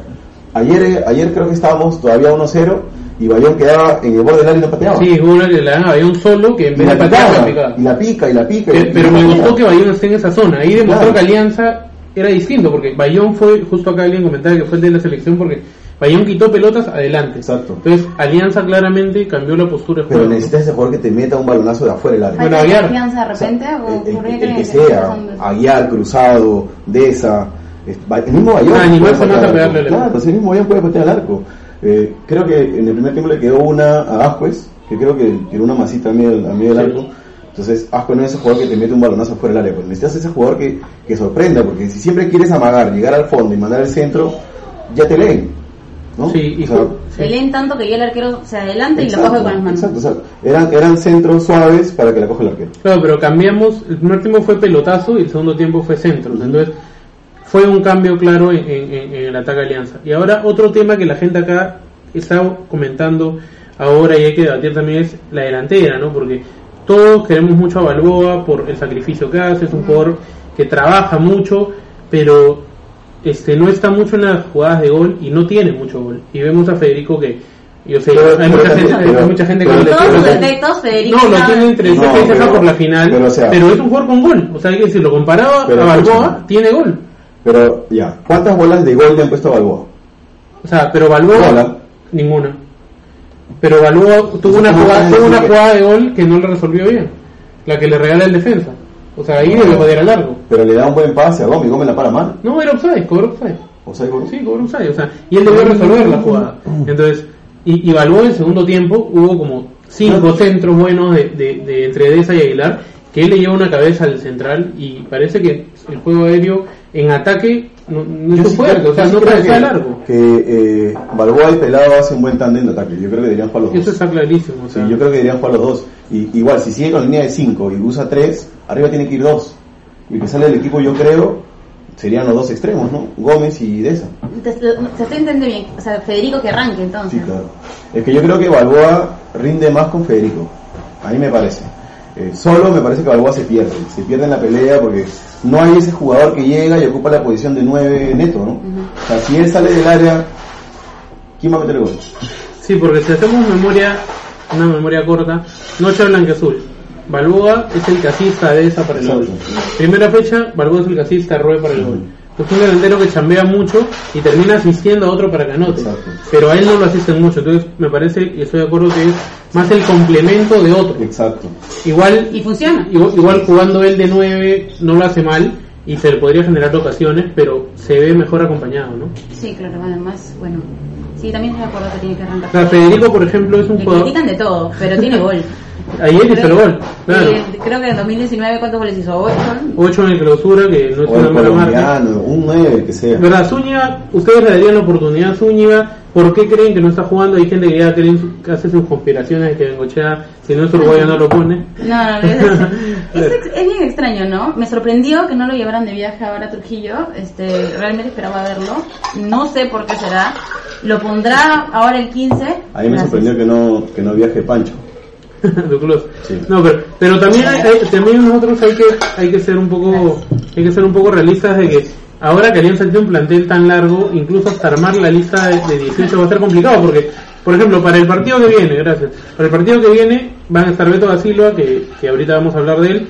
Ayer, eh, ayer creo que estábamos todavía 1-0 y Bayón quedaba en el borde del área y no pateaba. Sí, que le dan a Bayón solo que en vez la, de patear la y la pica y la pica. Pero, y pero me gustó que Bayón esté en esa zona. Ahí demostró Claro. que Alianza era distinto, porque Bayón fue, justo acá alguien comentaba que fue el de la selección, porque Bayón quitó pelotas adelante. Exacto. Entonces Alianza claramente cambió la postura de Pero juego. necesitas ese jugador que te meta un balonazo de afuera del área. Bueno, ¿Falta de Aguiar. confianza de O sea, repente? ¿O el, el- el que sea? Aguiar, Cruzado, Deza, el mismo Bayón. Ah, animarse puede más a patear al pegarle al arco. Claro, sí, el mismo Bayón puede patear al arco. Eh, creo que en el primer tiempo le quedó una a Ascuez, que creo que tiró una masita a medio, a medio del Sí. arco. Entonces, Ascuez no es ese jugador que te mete un balonazo fuera del área, pues necesitas ese jugador que, que sorprenda, porque si siempre quieres amagar, llegar al fondo y mandar al centro, ya te leen. ¿No? Sí, y O sea, ju- Se leen tanto que ya el arquero se adelanta y exacto, coge con las manos. exacto, o sea, eran, eran centros suaves para que la coja el arquero. Claro, pero cambiamos, el primer tiempo fue pelotazo y el segundo tiempo fue centros. Entonces fue un cambio claro en, en- en- en el ataque a Alianza. Y ahora otro tema que la gente acá está comentando ahora y hay que debatir también es la delantera, ¿no? Porque todos queremos mucho a Balboa por el sacrificio que hace, es un jugador que trabaja mucho, pero este no está mucho en las jugadas de gol y no tiene mucho gol. Y vemos a Federico que yo sé, Pero- hay, pero mucha gente, hay pero- mucha gente que Todos sus defectos, Federico. no, lo tiene entre No, pero- por la final, pero, pero, o sea- es un jugador con gol. O sea, hay que decirlo, comparado Pero a Balboa, tiene gol. Pero ya, ¿cuántas bolas de gol le han puesto a Balboa? O sea, pero Balboa, ninguna. Pero Balboa tuvo una, ¿cómo jugada, tuvo una jugada de gol que no le resolvió bien. La que le regala el defensa. O sea, ahí debe poder a largo. Pero le da un buen pase a Gómez, Gómez la para mal. No, era offside, cobró offside. O sea, gol. Sí, cobró offside. O sea, y él debió resolver la jugada. Entonces, y, y Balboa en el segundo tiempo hubo como cinco centros buenos de, de, de entre Deza y Aguilar que él le lleva una cabeza al central y parece que el juego aéreo en ataque no, no es sí fuerte, creo- o sea, sí no creo que- largo. Que eh, Balboa y Pelado hacen un buen tándem de ataque. Yo creo que deberían jugar los dos. Eso está clarísimo. O Sí, sea, yo creo que deberían jugar los dos. Y, igual, si sigue con la línea de 5 y usa 3, arriba tiene que ir 2. Y el que sale del equipo, yo creo, serían los dos extremos, ¿no? Gómez y Deza. Te- Se te entiende bien. O sea, Federico que arranque entonces. Sí, claro. Es que yo creo que Balboa rinde más con Federico. A mí me parece. Eh, solo me parece que Balboa se pierde. Se pierde en la pelea porque no hay ese jugador que llega y ocupa la posición de 9 neto, ¿no? O sea, si él sale del área, ¿quién va a meter el gol? Sí, porque si hacemos memoria, una memoria corta, Noche Blanqueazul. Balboa es el casista de esa para el gol. Exacto. Primera fecha, Balboa es el casista, Roe para el gol. Es un delantero que chambea mucho y termina asistiendo a otro para que anote. Exacto. Pero a él no lo asisten mucho, entonces me parece, y estoy de acuerdo que es más el complemento de otro. Exacto. Igual, Y funciona. igual, igual jugando él de 9 no lo hace mal y se le podría generar ocasiones, pero se ve mejor acompañado, ¿no? Sí, claro, además, bueno. Sí, también estoy de acuerdo que tiene que arrancar. O sea, Federico, por ejemplo, es un Le jugador... critican de todo, pero tiene gol. Ayer hizo el gol, claro. Eh, creo que en 2019, ¿cuántos goles hizo? ¿Ocho? 8 en el clausura, que no es O una el mala marca. un 9, que sea. ¿Verdad? Zúñiga, ustedes le darían la oportunidad a Zúñiga. ¿Por qué creen que no está jugando? Hay gente que ya creen que hace sus conspiraciones de que Bengochea, si no es uruguayo, no lo pone. No, no, es, es, es bien extraño, ¿no? Me sorprendió que no lo llevaran de viaje ahora a Trujillo. Este, realmente esperaba verlo. No sé por qué será. Lo pondrá ahora el 15. A mí me Gracias. sorprendió que no, que no viaje Pancho. Duclos. Sí. No, pero, pero también, hay- hay- también nosotros hay que, hay que ser un poco, hay que ser un poco realistas de que ahora que Alianza tiene un plantel tan largo, incluso hasta armar la lista de, de 18 va a ser complicado porque, por ejemplo, para el partido que viene, gracias, para el partido que viene van a estar Beto da Silva, que, que ahorita vamos a hablar de él,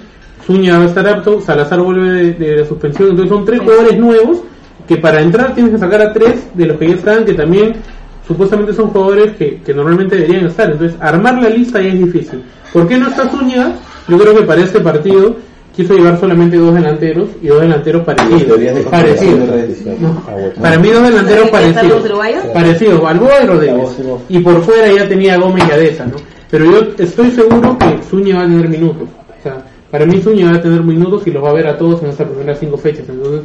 Zúñiga va a estar apto, Salazar vuelve de, de la suspensión, entonces son tres jugadores nuevos que para entrar tienes que sacar a tres de los que ya están, que también supuestamente son jugadores que, que normalmente deberían estar. Entonces, armar la lista ya es difícil. ¿Por qué no está Zúñiga? Yo creo que para este partido quiso llevar solamente dos delanteros y dos delanteros parecidos. Parecidos. No, Ah. Para mí dos delanteros ¿Están los parecidos. Parecidos, Balboa y Rodríguez. Y por fuera ya tenía Gómez y Adesa, ¿no? Pero yo estoy seguro que Zúñiga va a tener minutos. O sea, para mí Zúñiga va a tener minutos y los va a ver a todos en estas primeras cinco fechas. Entonces,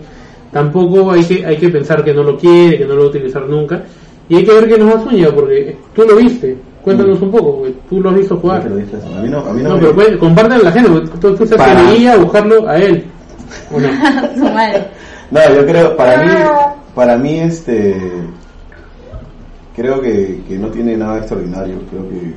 tampoco hay que, hay que pensar que no lo quiere, que no lo va a utilizar nunca. Y hay que ver qué nos da Zúñiga, porque tú lo viste. Cuéntanos un poco, porque tú lo has visto ¿Por jugar. lo? A mí no, a mí no, No, me- pero puede, compártele a la gente, porque tú fuiste a Sevilla a buscarlo a él. ¿O no? Su madre. No, yo creo, para mí, para mí, este, creo que, que no tiene nada extraordinario. Creo que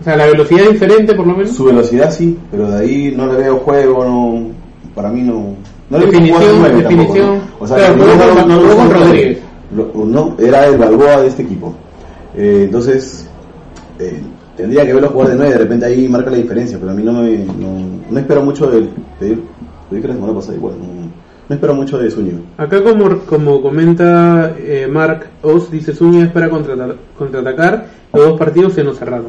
O sea, la velocidad es diferente, por lo menos. su velocidad sí, pero de ahí no le veo juego, no, para mí no. No le Definición, tampoco, definición. ¿no? O sea, jugó no- con- no- no- Rodríguez. No, era el Balboa de este equipo. Eh, entonces, eh, tendría que verlo jugar de nueve, de repente ahí marca la diferencia, pero a mí no me, no, no espero mucho de, lo dije la semana pasada igual, no, no espero mucho de Zúñiga. Acá como, como comenta eh, Mark Oz, dice Zúñiga es para contratar- contraatacar, los dos partidos se nos cerraron.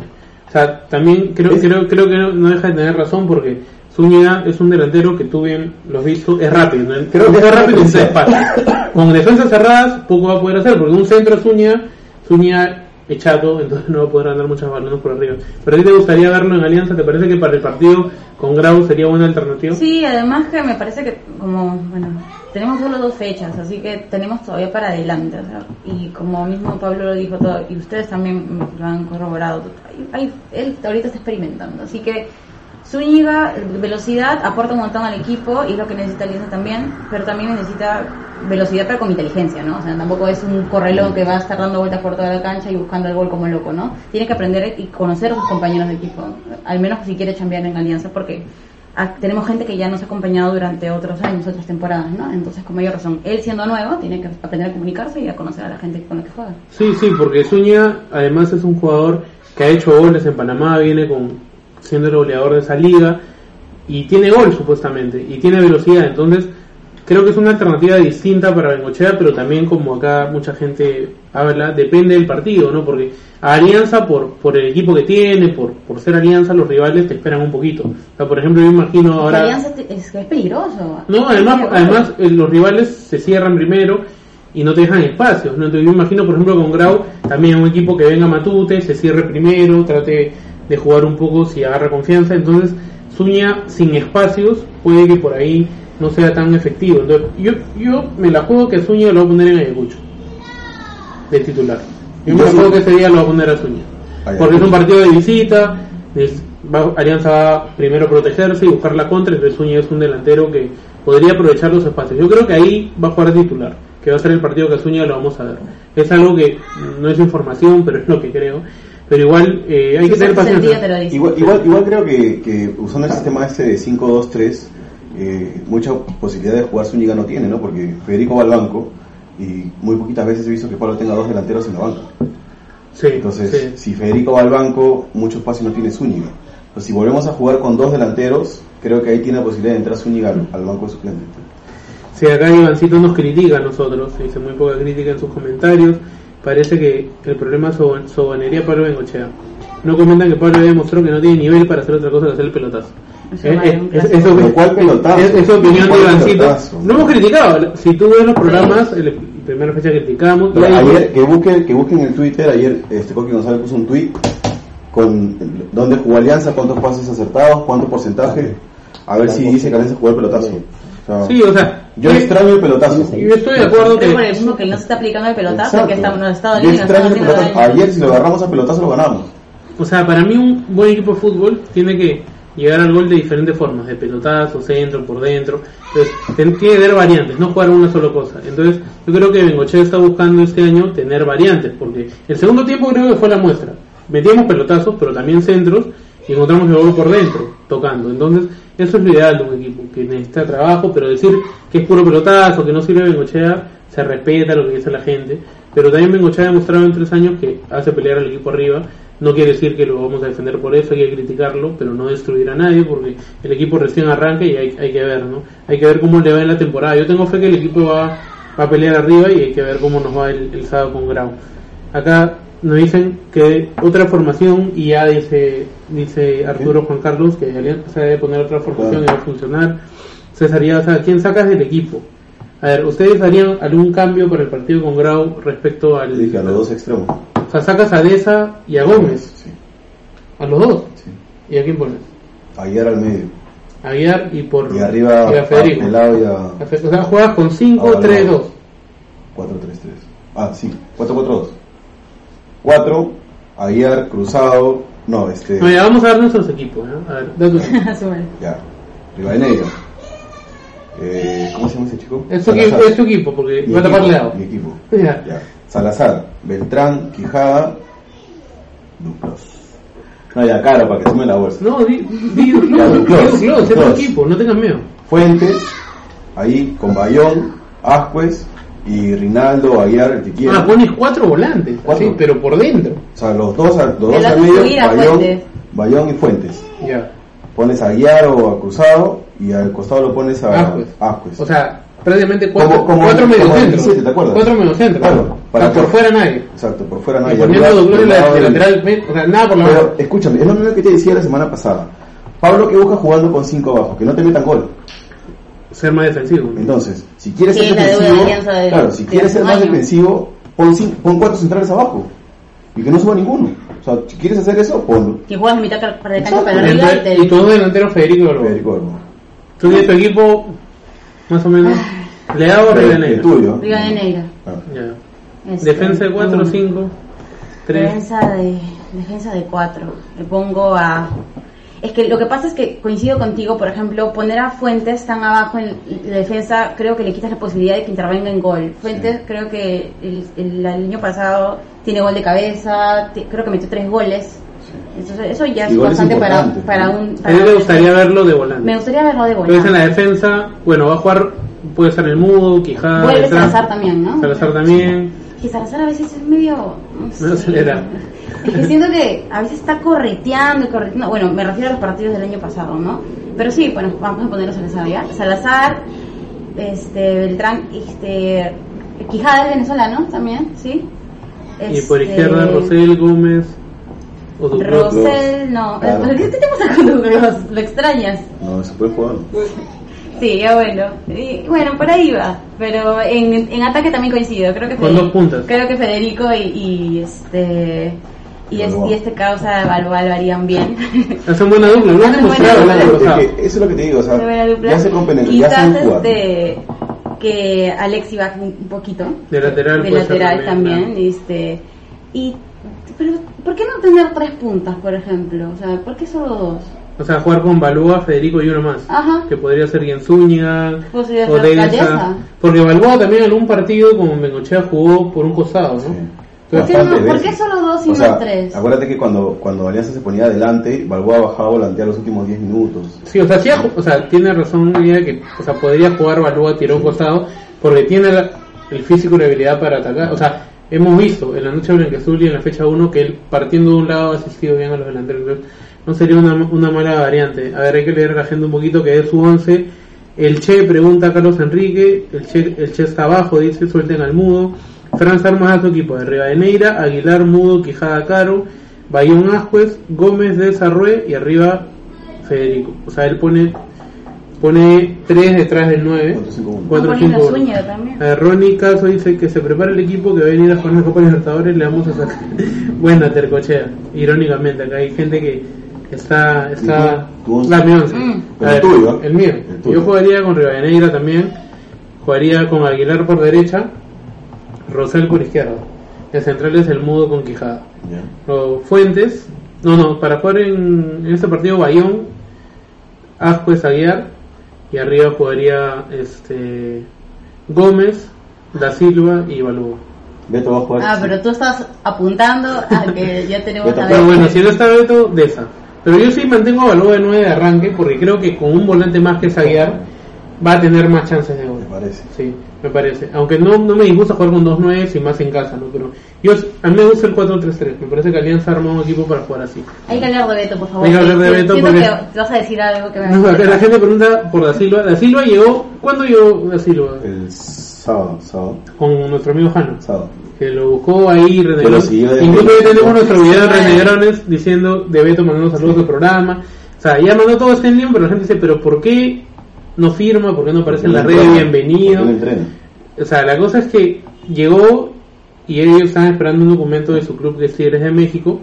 O sea, también creo, Es- creo, creo que no, no deja de tener razón porque Zúñiga es un delantero que tú bien lo has visto, es rápido, ¿no? creo que es rápido y se. Con defensas cerradas poco va a poder hacer, porque un centro Zúñiga, Zúñiga echado, entonces no va a poder andar muchos balones por arriba. Pero a ti te gustaría verlo en Alianza, ¿te parece que para el partido con Grau sería buena alternativa? Sí, además que me parece que como, bueno, tenemos solo dos fechas, así que tenemos todavía para adelante. o sea, y como mismo Pablo lo dijo todo, y ustedes también lo han corroborado, hay- hay- él ahorita está experimentando. Así que Zúñiga, velocidad, aporta un montón al equipo y es lo que necesita Alianza también, pero también necesita velocidad pero con inteligencia, ¿no? O sea, tampoco es un correlón que va a estar dando vueltas por toda la cancha y buscando el gol como loco, ¿no? Tiene que aprender y conocer a sus compañeros de equipo, al menos si quiere chambear en Alianza, porque tenemos gente que ya nos ha acompañado durante otros años, otras temporadas, ¿no? Entonces, con mayor razón, él siendo nuevo, tiene que aprender a comunicarse y a conocer a la gente con la que juega. Sí, sí, porque Zúñiga además es un jugador que ha hecho goles en Panamá, viene con siendo el goleador de esa liga y tiene gol supuestamente y tiene velocidad, entonces creo que es una alternativa distinta para Bengochea, pero también como acá mucha gente habla, depende del partido, ¿no? Porque a Alianza por por el equipo que tiene, por por ser Alianza los rivales te esperan un poquito. O sea, por ejemplo, yo imagino ahora Alianza te- es, es peligroso. no, además, además eh, los rivales se cierran primero y no te dejan espacios. ¿no? Entonces yo imagino, por ejemplo, con Grau, también un equipo que venga Matute, se cierre primero, trate de jugar un poco si agarra confianza. Entonces, Zuña sin espacios puede que por ahí no sea tan efectivo. Entonces, yo, yo me la juego que a Zuña lo va a poner en Ayacucho, de titular. Yo me la juego que ese día lo va a poner a Zuña. Ayacucho. Porque es un partido de visita, es- va- Alianza va primero a protegerse y buscar la contra, entonces Zúñiga es un delantero que podría aprovechar los espacios. Yo creo que ahí va a jugar titular, que va a ser el partido que a Zúñiga lo vamos a ver. Es algo que no es información, pero es lo que creo. Pero igual eh, hay que tener paciencia. Igual, igual, igual creo que, que usando el sistema este de 5-2-3, eh, mucha posibilidad de jugar Zúñiga no tiene, ¿no? Porque Federico va al banco y muy poquitas veces he visto que Pablo tenga dos delanteros en la banca. Sí, Entonces, sí. si Federico va al banco, mucho espacio no tiene Zúñiga. Entonces, si volvemos a jugar con dos delanteros, creo que ahí tiene la posibilidad de entrar Zúñiga al, al banco de suplentes. Sí, acá Ivancito nos critica a nosotros, dice muy poca crítica en sus comentarios. Parece que el problema sobanería Pablo Bengochea. No comentan que Pablo ya demostró que no tiene nivel para hacer otra cosa que hacer el pelotazo. Eso Eh, vale, eh, es- clásico. eso- Pero ¿cuál pelotazo? Es, es opinión de ¿Cuál Ivancito. No hemos criticado. Si tú ves los programas, el, el primera fecha criticamos. Pero ayer, que busquen, que busquen en Twitter, ayer este Coqui González puso un tweet con dónde jugó Alianza, cuántos pases acertados, cuánto porcentaje, a ver si dice que Alianza jugó el pelotazo. O sea, Sí, o sea, yo eh, extraño el pelotazo. Yo estoy de acuerdo Pero por que. el mismo que él no se está aplicando el pelotazo, Exacto. que está, nos está Yo doliendo, nos está extraño el pelotazo. daño. Ayer si lo agarramos a pelotazo lo ganamos. O sea, para mí un buen equipo de fútbol tiene que llegar al gol de diferentes formas, de pelotazo, centro, por dentro. Entonces, tiene que haber variantes, no jugar una sola cosa. Entonces, yo creo que Bengochea está buscando este año tener variantes, porque el segundo tiempo creo que fue la muestra. Metíamos pelotazos, pero también centros, y encontramos el gol por dentro, tocando. Entonces, eso es lo ideal de un equipo, que necesita trabajo, pero decir que es puro pelotazo, que no sirve Bengochea, se respeta lo que dice la gente. Pero también Bengochea ha demostrado en tres años que hace pelear al equipo arriba. No quiere decir que lo vamos a defender por eso, hay que criticarlo, pero no destruir a nadie porque el equipo recién arranca y hay, hay que ver, ¿no? Hay que ver cómo le va en la temporada. Yo tengo fe que el equipo va, va a pelear arriba y hay que ver cómo nos va el, el sábado con Grau. Acá nos dicen que otra formación y ya dice dice Arturo Juan Carlos que Alianza se debe poner otra formación y va a funcionar. César ya, o sea, ¿quién sacas del equipo? A ver, ¿ustedes harían algún cambio para el partido con Grau respecto al... Dije a los dos extremos. O sea, sacas a Deza y a Gómez, Sí, a los dos. sí. ¿Y a quién pones? Ayer al medio. A Guiar y por... Y arriba y a Federico. a Pelado y a A O sea, juegas con 5, Ah, 3, no. 2. 4-3-3. Ah, sí, 4-4-2. 4, Aguiar, Cruzado, no, este, No, ya vamos a dar nuestros equipos, ¿no? A ver, ya, Rivadeneira. Eh, ¿Cómo se llama ese chico? Es tu, Salazar. equipo, es tu equipo, porque Mi va a tapar lado. Mi equipo. Ya. Ya. Salazar, Beltrán, Quijada, Duclos. No, ya, claro, para que sume la bolsa. No, di, di, Duclos, es tu equipo, no tengas miedo. Fuentes, ahí con Bayón, Ascuez y Rinaldo, Aguiar, el que quiera. Ah, pones cuatro volantes, Cuatro. así, pero por dentro. O sea, los dos, a- los dos al medio, Bayón, Fuentes. Bayón y Fuentes. Ya. Pones a Aguiar o a Cruzado y al costado lo pones a Ascuez. Ascuez. O sea, prácticamente cuatro, Como- como- cuatro mediocentros. el 17, ¿te acuerdas? Cuatro mediocentros. Claro, O sea, para por fuera nadie. Exacto, por fuera Y nadie. poniendo de, de del- lateral, o sea, nada por la Pero escúchame, es lo mismo que te decía la semana pasada. Pablo que busca jugando con 5 abajo, que no te metan gol. Ser más defensivo. Entonces, si quieres ser de defensivo, de- claro, si de quieres ser más defensivo, pon, cin- pon cuatro centrales abajo y que no suba ninguno. O sea, si quieres hacer eso, ponlo. Que juegas mitad para de Exacto. para arriba y te... y todos delanteros Federico y Balboa. Federico Balboa. Tú tu equipo, más o menos, Leao o El- Rivadeneira. el tuyo. Riva de Negra. Ah. Ya. Este, Defensa de 4, uno. 5, 3. Defensa de, defensa de 4. Le pongo a... Es que lo que pasa es que coincido contigo, por ejemplo, poner a Fuentes tan abajo en la defensa, creo que le quitas la posibilidad de que intervenga en gol. Fuentes Sí. creo que el, el- el año pasado tiene gol de cabeza, creo que metió tres goles. Entonces eso ya es bastante para, para un... A mí me un- gustaría verlo de volante. Me gustaría verlo de Entonces en volante. la defensa, bueno, va a jugar, puede ser el Mudo, Quijada, Vuelve. Salazar también, ¿no? Salazar también. Que Salazar a veces es medio... no sé. acelera. Es que siento que a veces está correteando y correteando. Bueno, me refiero a los partidos del año pasado, ¿no? Pero sí, bueno, vamos a ponerlo Salazar ya. Salazar, este, Beltrán, este, Quijada es venezolano también, ¿sí? Y por Este, izquierda, Rosel, Gómez o. Rosel, no. Claro. ¿Por qué te pasa con Douglas? ¿Lo extrañas? No, se puede jugar. Sí, ya bueno. Y, bueno, por ahí va. Pero en, en ataque también coincido. Creo que Con Federico- dos puntas. Creo que Federico y, y este y, es- y este causa Balboa lo harían bien. Hacen buena dupla, lo han demostrado eso es lo que te digo, o sea, De buena dupla. ya se compenetran, ya jugar. este que Alexi baje un poquito. De lateral De puede ser lateral también, también. Este y pero ¿por qué no tener tres puntas, por ejemplo? O sea, ¿por qué solo dos? O sea, jugar con Balboa, Federico y uno más. Ajá. Que podría ser Jens Zúñiga Podría o. Galleza. Porque Balboa también en algún partido como Bengochea jugó por un costado, ¿no? Sí. ¿Por qué, Bastantes no, ¿Por qué solo dos y O no sea, tres? acuérdate que cuando, cuando Alianza se ponía adelante, Balboa bajaba a volantear los últimos 10 minutos. Sí, o sea, sí ha ju- o sea, tiene razón ella que, o sea, podría jugar Balboa tiró un costado porque tiene la- el físico y la habilidad para atacar. O sea, hemos visto en la noche blanqueazul y en la fecha 1 que él partiendo de un lado ha asistido bien a los delanteros. No sería una, una mala variante. A ver, hay que leer a la gente un poquito que es su 11. El Che pregunta a Carlos Enrique, el Che, el che está abajo, dice, suelten al mudo. Franz Armas a su equipo de Rivadeneira, Aguilar, Mudo, Quijada, Caro, Bayón Ascuez, Gómez de Sarrué y arriba Federico. O sea, él pone pone 3 detrás del 9. 4-5-1. Cuatro, Poniendo cinco, a uno. Zúñiga también. A ver, Ronnie Caso dice que se prepara el equipo que va a venir a jugar la Copa Libertadores, le vamos a sacar. Buena tercochea, irónicamente, acá hay gente que está. está ¿Y tú? ¿Tu once? la mi once. Mm. A El tuyo. El mío. El tuyo. Yo jugaría con Rivadeneira también, jugaría con Aguilar por derecha, Rosel por izquierda. El central es el mudo con Quijada. Fuentes, no, no, para jugar en, en este partido Bayón, Ascuez Aguiar y arriba jugaría este Gómez, Da Silva y Balboa. Beto va a jugar. Ah, pero tú estás apuntando a que ya tenemos Beto, a Pero bueno, si no está Beto, de esa. Pero yo sí mantengo a Balboa de 9 de arranque porque creo que con un volante más que es Aguiar va a tener más chances de gol. Me parece. Sí, me parece. Aunque no, no me disgusta jugar con dos 9 y más en casa, ¿no? Pero yo, a mí me gusta el 4-3-3. Me parece que Alianza arma un equipo para jugar así. Hay que hablar de Beto, por favor. Hay que hablar de Beto Siento porque- que te vas a decir algo que me No, acá la gente pregunta por Da Silva. Da Silva llegó. ¿Cuándo llegó Da Silva? El sábado, sábado, Con nuestro amigo Jano. sábado. Que lo buscó ahí, desde Incluso ya tenemos nuestro video de. Renegrones diciendo de Beto mandando saludos al programa. O sea, ya mandó todo este lío, pero la gente dice, ¿pero por qué no firma? ¿Por qué no aparece en la red de bienvenido? O sea, la cosa es que llegó y ellos están esperando un documento de su club de Tigres de México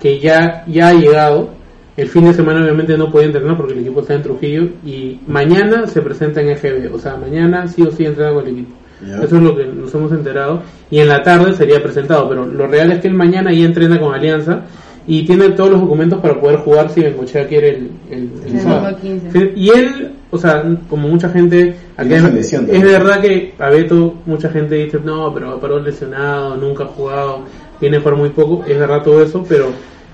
que ya, ya ha llegado. El fin de semana obviamente no puede entrenar porque el equipo está en Trujillo y mañana se presenta en EGB. O sea, mañana sí o sí entrena con el equipo. Eso es lo que nos hemos enterado. Y en la tarde sería presentado. Pero lo real es que él mañana ya entrena con Alianza y tiene todos los documentos para poder jugar si Bengochea quiere el, el, el El sábado. domingo 15. Sí, Y él o sea, como mucha gente, acá es, es verdad que a Beto mucha gente dice, no, pero paró lesionado, nunca ha jugado, viene a jugar muy poco, es verdad todo eso, pero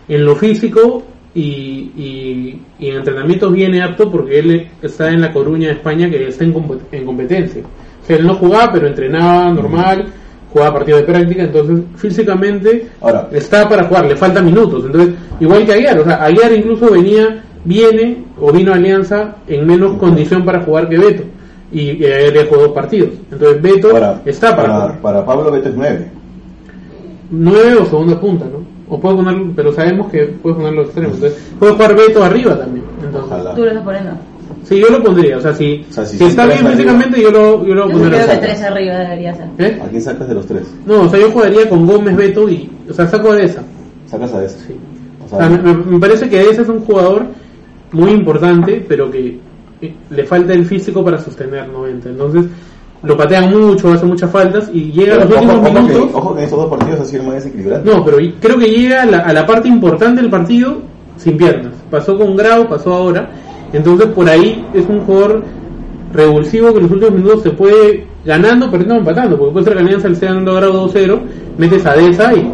en lo físico y, y, y en entrenamientos viene apto porque él está en la Coruña de España que está en, en competencia. Él no jugaba, pero entrenaba normal, jugaba partidos de práctica, entonces físicamente Ahora, está para jugar, le faltan minutos. Entonces, igual que Aguiar, o sea, Aguiar incluso venía, viene o vino a Alianza en menos condición para jugar que Beto. Y, Aguiar ya jugó dos partidos. Entonces, Beto está para, para, jugar. para Pablo Beto es 9. Nueve o segunda punta, ¿no? O puede ponerlo, pero sabemos que puede ponerlo extremo. Entonces, puede jugar Beto arriba también. Entonces, Ojalá. Tú lo estás poniendo. Sí, yo lo pondría. O sea, si, O sea, si si está bien físicamente, yo lo, yo lo Yo pondría. creo que tres arriba debería ser. ¿Eh? ¿A quién sacas de los tres? No, o sea, yo jugaría con Gómez, Beto y. O sea, saco a esa. Sacas a ese. Sí. O O sea, sea, me, parece que ese es un jugador muy importante, pero que le falta el físico para sostener 90. Entonces, lo patean mucho, hace muchas faltas y llega a los ojo, últimos ojo que, minutos. ojo que en estos dos partidos ha sido el más desequilibrante. No, pero creo que llega a la, a la parte importante del partido sin piernas. Pasó con Grau, pasó ahora. Entonces, por ahí es un jugador revulsivo que en los últimos minutos se puede ganando, perdiendo o empatando. Porque puede ser que Alianza le esté ganando a Grau 2-0, metes a Deza y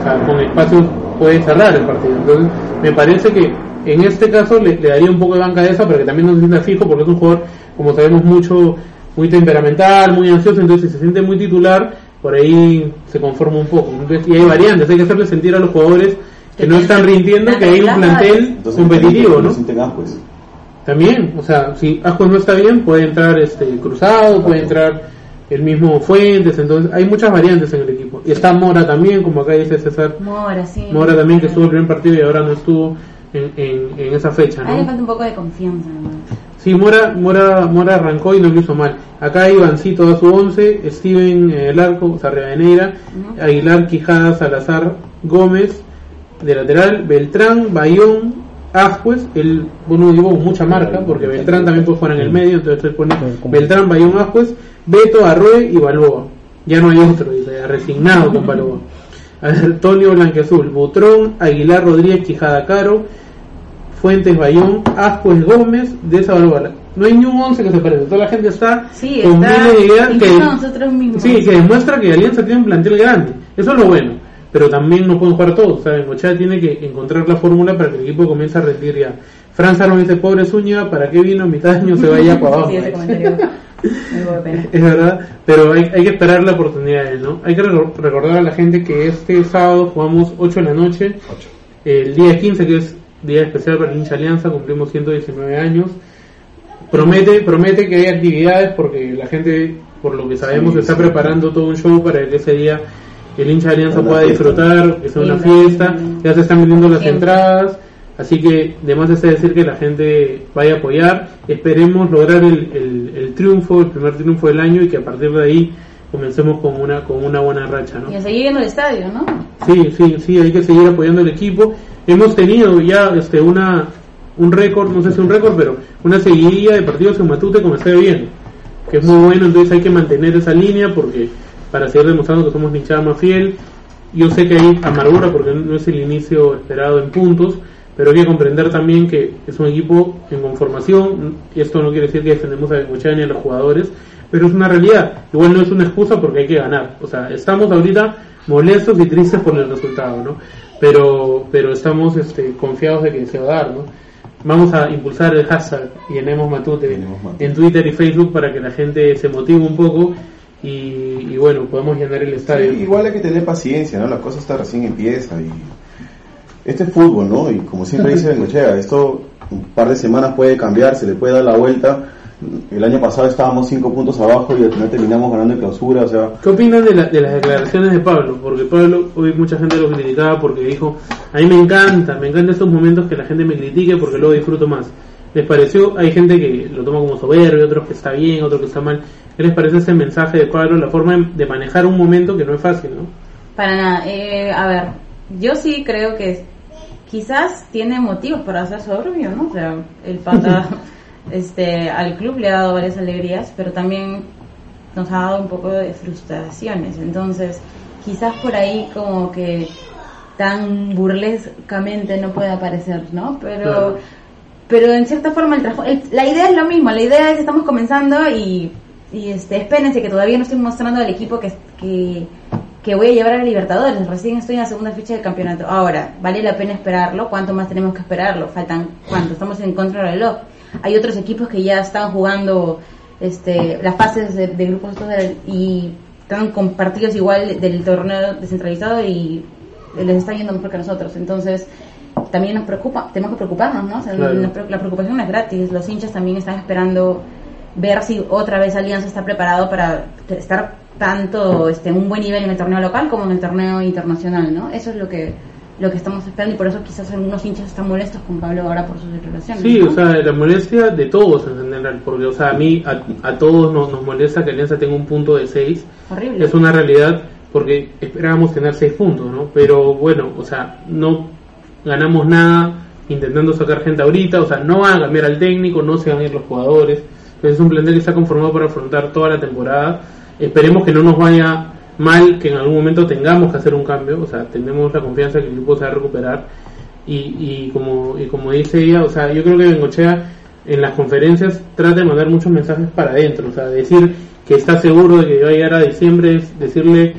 o sea, con espacios puede cerrar el partido. Entonces, me parece que en este caso le, le daría un poco de banca a Deza para que también no se sienta fijo, porque es un jugador, como sabemos, mucho muy temperamental, muy ansioso. Entonces, si se siente muy titular, por ahí se conforma un poco. Entonces, y hay variantes, hay que hacerle sentir a los jugadores que no están rindiendo que hay un plantel competitivo, no. También, o sea, si Ascuas no está bien, puede entrar este Cruzado, puede entrar el mismo Fuentes, entonces hay muchas variantes en el equipo. Y está Mora también, como acá dice César, Mora, sí. Mora también que estuvo el primer partido y ahora no estuvo en, en, en esa fecha, A él le falta un poco de confianza. ¿no? Sí, Mora, Mora, Mora arrancó y no lo hizo mal. Acá Ivancito da su 11, Steven eh, el arco, o sea, Rivadeneira, Ujú. Aguilar, Quijada, Salazar, Gómez, de lateral, Beltrán, Bayón, Ascuez, el, bueno, digo mucha marca, porque Beltrán también puede jugar en el medio, entonces se pone Beltrán, Bayón, Ascuez, Beto, Arroe y Balboa. Ya no hay otro, dice, resignado con Balboa. Antonio Blanquezul, Butrón, Aguilar, Rodríguez, Quijada, Caro, Fuentes, Bayón, Ascuez, Gómez, de esa Balboa. No hay ni un 11 que se parezca, toda la gente está Sí, con miles de ideas incluso que, nosotros mismos. Sí, que demuestra que Alianza tiene un plantel grande. Eso es lo bueno. Pero también no pueden jugar todos. ¿saben? Bengochea tiene que encontrar la fórmula para que el equipo comience a rendir ya. Franz Arno dice, pobre Zúñiga, ¿para qué vino? Mitad de año se vaya para abajo. Sí, ese comentario es verdad, pero hay, hay que esperar la oportunidad, ¿no? Hay que recor- recordar a la gente que este sábado jugamos 8 de la noche, Ocho. el día 15 que es día especial para el hincha Alianza, cumplimos 119 años. Promete, promete que hay actividades porque la gente, por lo que sabemos, Sí, está sí. preparando todo un show para que ese día el hincha de Alianza pueda fiesta. disfrutar, que sea una fiesta, ya se están vendiendo las Siempre. entradas, así que de más es decir que la gente vaya a apoyar, esperemos lograr el, el- el triunfo, el primer triunfo del año y que a partir de ahí comencemos con una con una buena racha, ¿no? Y a seguir yendo al estadio, ¿no? Sí, sí, sí, hay que seguir apoyando al equipo. Hemos tenido ya este una un récord, no sé si un récord, pero una seguidilla de partidos en Matute como está bien, que es muy bueno, entonces hay que mantener esa línea porque para seguir demostrando que somos la hinchada más fiel. Yo sé que hay amargura porque no es el inicio esperado en puntos, pero hay que comprender también que es un equipo en conformación, y esto no quiere decir que defendemos a Bengochea ni a los jugadores, pero es una realidad. Igual no es una excusa porque hay que ganar. O sea, estamos ahorita molestos y tristes por el resultado, ¿no? Pero, pero estamos este, confiados de que se va a dar, ¿no? Vamos a impulsar el hashtag Llenemos Matute Matute. en Twitter y Facebook para que la gente se motive un poco y, y bueno, podamos llenar el estadio. Sí, igual hay que tener paciencia, ¿no? La cosa está recién empieza y este es fútbol, ¿no? Y como siempre dice Bengochea, esto un par de semanas puede cambiar, se le puede dar la vuelta. El año pasado estábamos cinco puntos abajo y al final terminamos ganando en clausura, o sea, ¿Qué opinan de, la- de las declaraciones de Pablo? Porque Pablo, hoy mucha gente lo criticaba porque dijo, a mí me encanta, me encantan estos momentos que la gente me critique porque luego disfruto más. ¿Les pareció? Hay gente que lo toma como soberbio, otros que está bien, otros que está mal. ¿Qué les parece ese mensaje de Pablo, la forma de- manejar un momento que no es fácil, ¿no? Para nada. Eh, a ver, yo sí creo que quizás tiene motivos para ser soberbio, ¿no? O sea, el pata este, al club le ha dado varias alegrías, pero también nos ha dado un poco de frustraciones. Entonces, quizás por ahí como que tan burlescamente no puede aparecer, ¿no? Pero, Claro. pero en cierta forma el el- la idea es lo mismo, la idea es que estamos comenzando y, y este, espérense que todavía no estoy mostrando al equipo que, que, que voy a llevar a la Libertadores, recién estoy en la segunda fecha del campeonato. Ahora, ¿vale la pena esperarlo? ¿Cuánto más tenemos que esperarlo? Faltan, ¿cuánto? Estamos en contra del reloj. Hay otros equipos que ya están jugando este, las fases de, de grupos y están con partidos igual del torneo descentralizado y les está yendo mejor que nosotros. Entonces, también nos preocupa, tenemos que preocuparnos, ¿no? O sea, Claro. la, pre- la preocupación no es gratis. Los hinchas también están esperando ver si otra vez Alianza está preparado para estar tanto este, en un buen nivel en el torneo local como en el torneo internacional, ¿no? Eso es lo que lo que estamos esperando y por eso quizás algunos hinchas están molestos con Pablo ahora por sus declaraciones. Sí, ¿no? o sea, la molestia de todos en general, porque, o sea, a mí, a, a todos nos, nos molesta que Alianza tenga un punto de 6. horrible. Es una realidad porque esperábamos tener 6 puntos, ¿no? Pero bueno, o sea, no ganamos nada intentando sacar gente ahorita, o sea, no van a cambiar al técnico, no se van a ir los jugadores. Es un plantel que está conformado para afrontar toda la temporada. Esperemos que no nos vaya mal, que en algún momento tengamos que hacer un cambio, o sea, tenemos la confianza que el equipo se va a recuperar. Y, y como y como dice ella, o sea, yo creo que Bengochea en las conferencias trata de mandar muchos mensajes para adentro, o sea, decir que está seguro de que va a llegar a diciembre, es decirle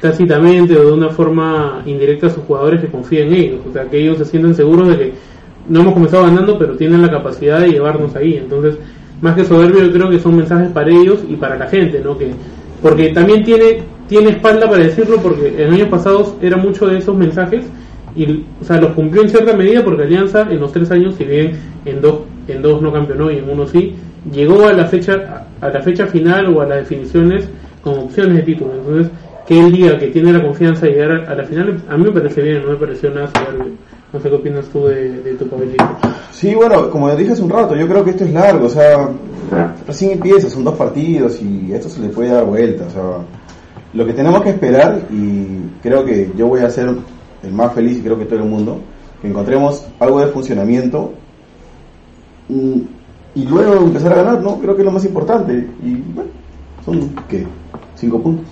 tácitamente o de una forma indirecta a sus jugadores que confíen en ellos, o sea, que ellos se sienten seguros de que no hemos comenzado ganando, pero tienen la capacidad de llevarnos ahí. Entonces, más que soberbio, yo creo que son mensajes para ellos y para la gente, ¿no? Que porque también tiene tiene espalda para decirlo, porque en años pasados era mucho de esos mensajes y, o sea, los cumplió en cierta medida porque Alianza en los tres años, si bien en dos en dos no campeonó y en uno sí, llegó a la fecha a la fecha final o a las definiciones con opciones de título. Entonces, que él diga que tiene la confianza de llegar a la final, a mí me parece bien, no me pareció nada soberbio. No sé qué opinas tú de, de tu pabellito. Sí, bueno, como dije hace un rato, yo creo que esto es largo, o sea, recién empieza, son dos partidos y esto se le puede dar vuelta, o sea, lo que tenemos que esperar y creo que yo voy a ser el más feliz y creo que todo el mundo, que encontremos algo de funcionamiento mm, y luego empezar a ganar, ¿no? Creo que es lo más importante y bueno, son, ¿qué? Cinco puntos.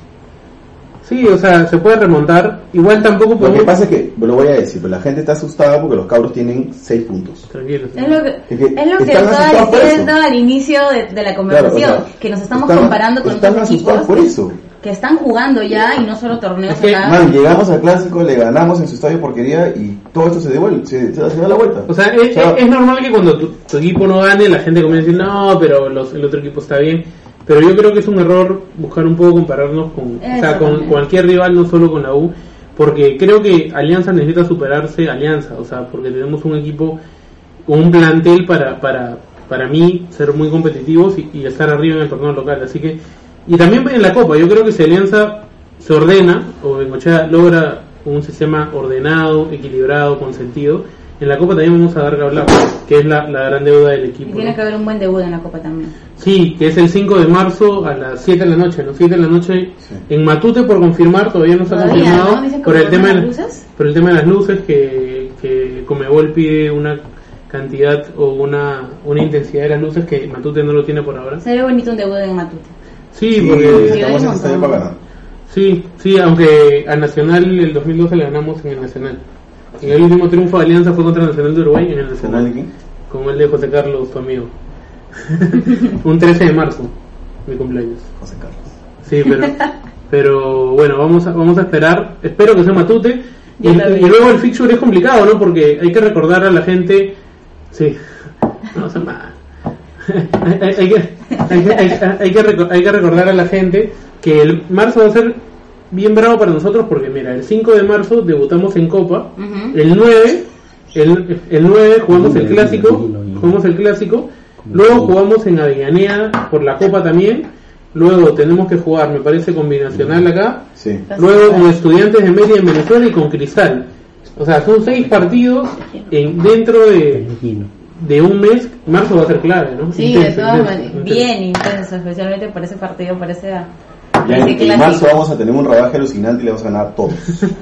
Sí, o sea, se puede remontar. Igual tampoco Lo que podemos... pasa es que, lo voy a decir, pero la gente está asustada porque los cabros tienen seis puntos. Tranquilo. Es lo que, Es que es lo que están estaba diciendo al inicio de, de la conversación, Claro, o sea, que nos estamos están- comparando con están otros equipos por eso. que están jugando ya y no solo torneos Es que, acá. Man, llegamos al clásico, le ganamos en su estadio porquería y todo esto se devuelve, se, se, se da la vuelta. O sea, es, normal que cuando tu, tu equipo no gane, la gente comience a decir, no, pero los- el otro equipo está bien. Pero yo creo que es un error buscar un poco compararnos con, o sea, con también. cualquier rival, no solo con la U. Porque creo que Alianza necesita superarse Alianza. O sea, porque tenemos un equipo, un plantel para, para, para mí ser muy competitivos y, y estar arriba en el torneo local. Así que, y también en la Copa, yo creo que si Alianza se ordena, o Bengochea logra un sistema ordenado, equilibrado, con sentido, en la Copa también vamos a dar que hablar, que es la, la gran deuda del Y equipo. tiene ¿no? que haber un buen debut en la Copa también. Sí, que es el 5 de marzo a las 7 de la noche, ¿no? 7 de la noche Sí. en Matute por confirmar, todavía no está Todavía, confirmado ¿no? Por el tema las de, luces. por el tema de las luces que, que Comebol pide una cantidad o una, una intensidad de las luces que Matute no lo tiene por ahora. Sería bonito un debut en Matute. Sí, Sí, porque Sí, estamos en sí, sí, aunque al Nacional el 2012 le ganamos en el Nacional. En el último triunfo de Alianza fue contra el Nacional de Uruguay en el ¿Con Nacional. alguien? Con el de José Carlos, tu amigo. un 13 de marzo, mi cumpleaños. José Carlos. Sí, pero, pero bueno, vamos a, vamos a esperar. Espero que sea Matute. Y, y luego el fixture es complicado, ¿no? Porque hay que recordar a la gente. Sí, no son mal. hay, hay- hay que, hay, que, hay, hay que reco- hay que recordar a la gente que el marzo va a ser bien bravo para nosotros porque, mira, el 5 de marzo debutamos en Copa. El 9, el, el 9 jugamos el clásico, jugamos el clásico, luego jugamos en Avellaneda por la Copa también, luego tenemos que jugar, me parece, combinacional acá, Sí. luego con Estudiantes de Media en Venezuela y con Cristal. O sea, son seis partidos en, dentro de, de un mes, marzo va a ser clave, ¿no? Sí, Intenso, de todas maneras. Bien intenso, especialmente por ese partido, por ese, En, clásico. marzo vamos a tener un rodaje alucinante y le vamos a ganar a todos.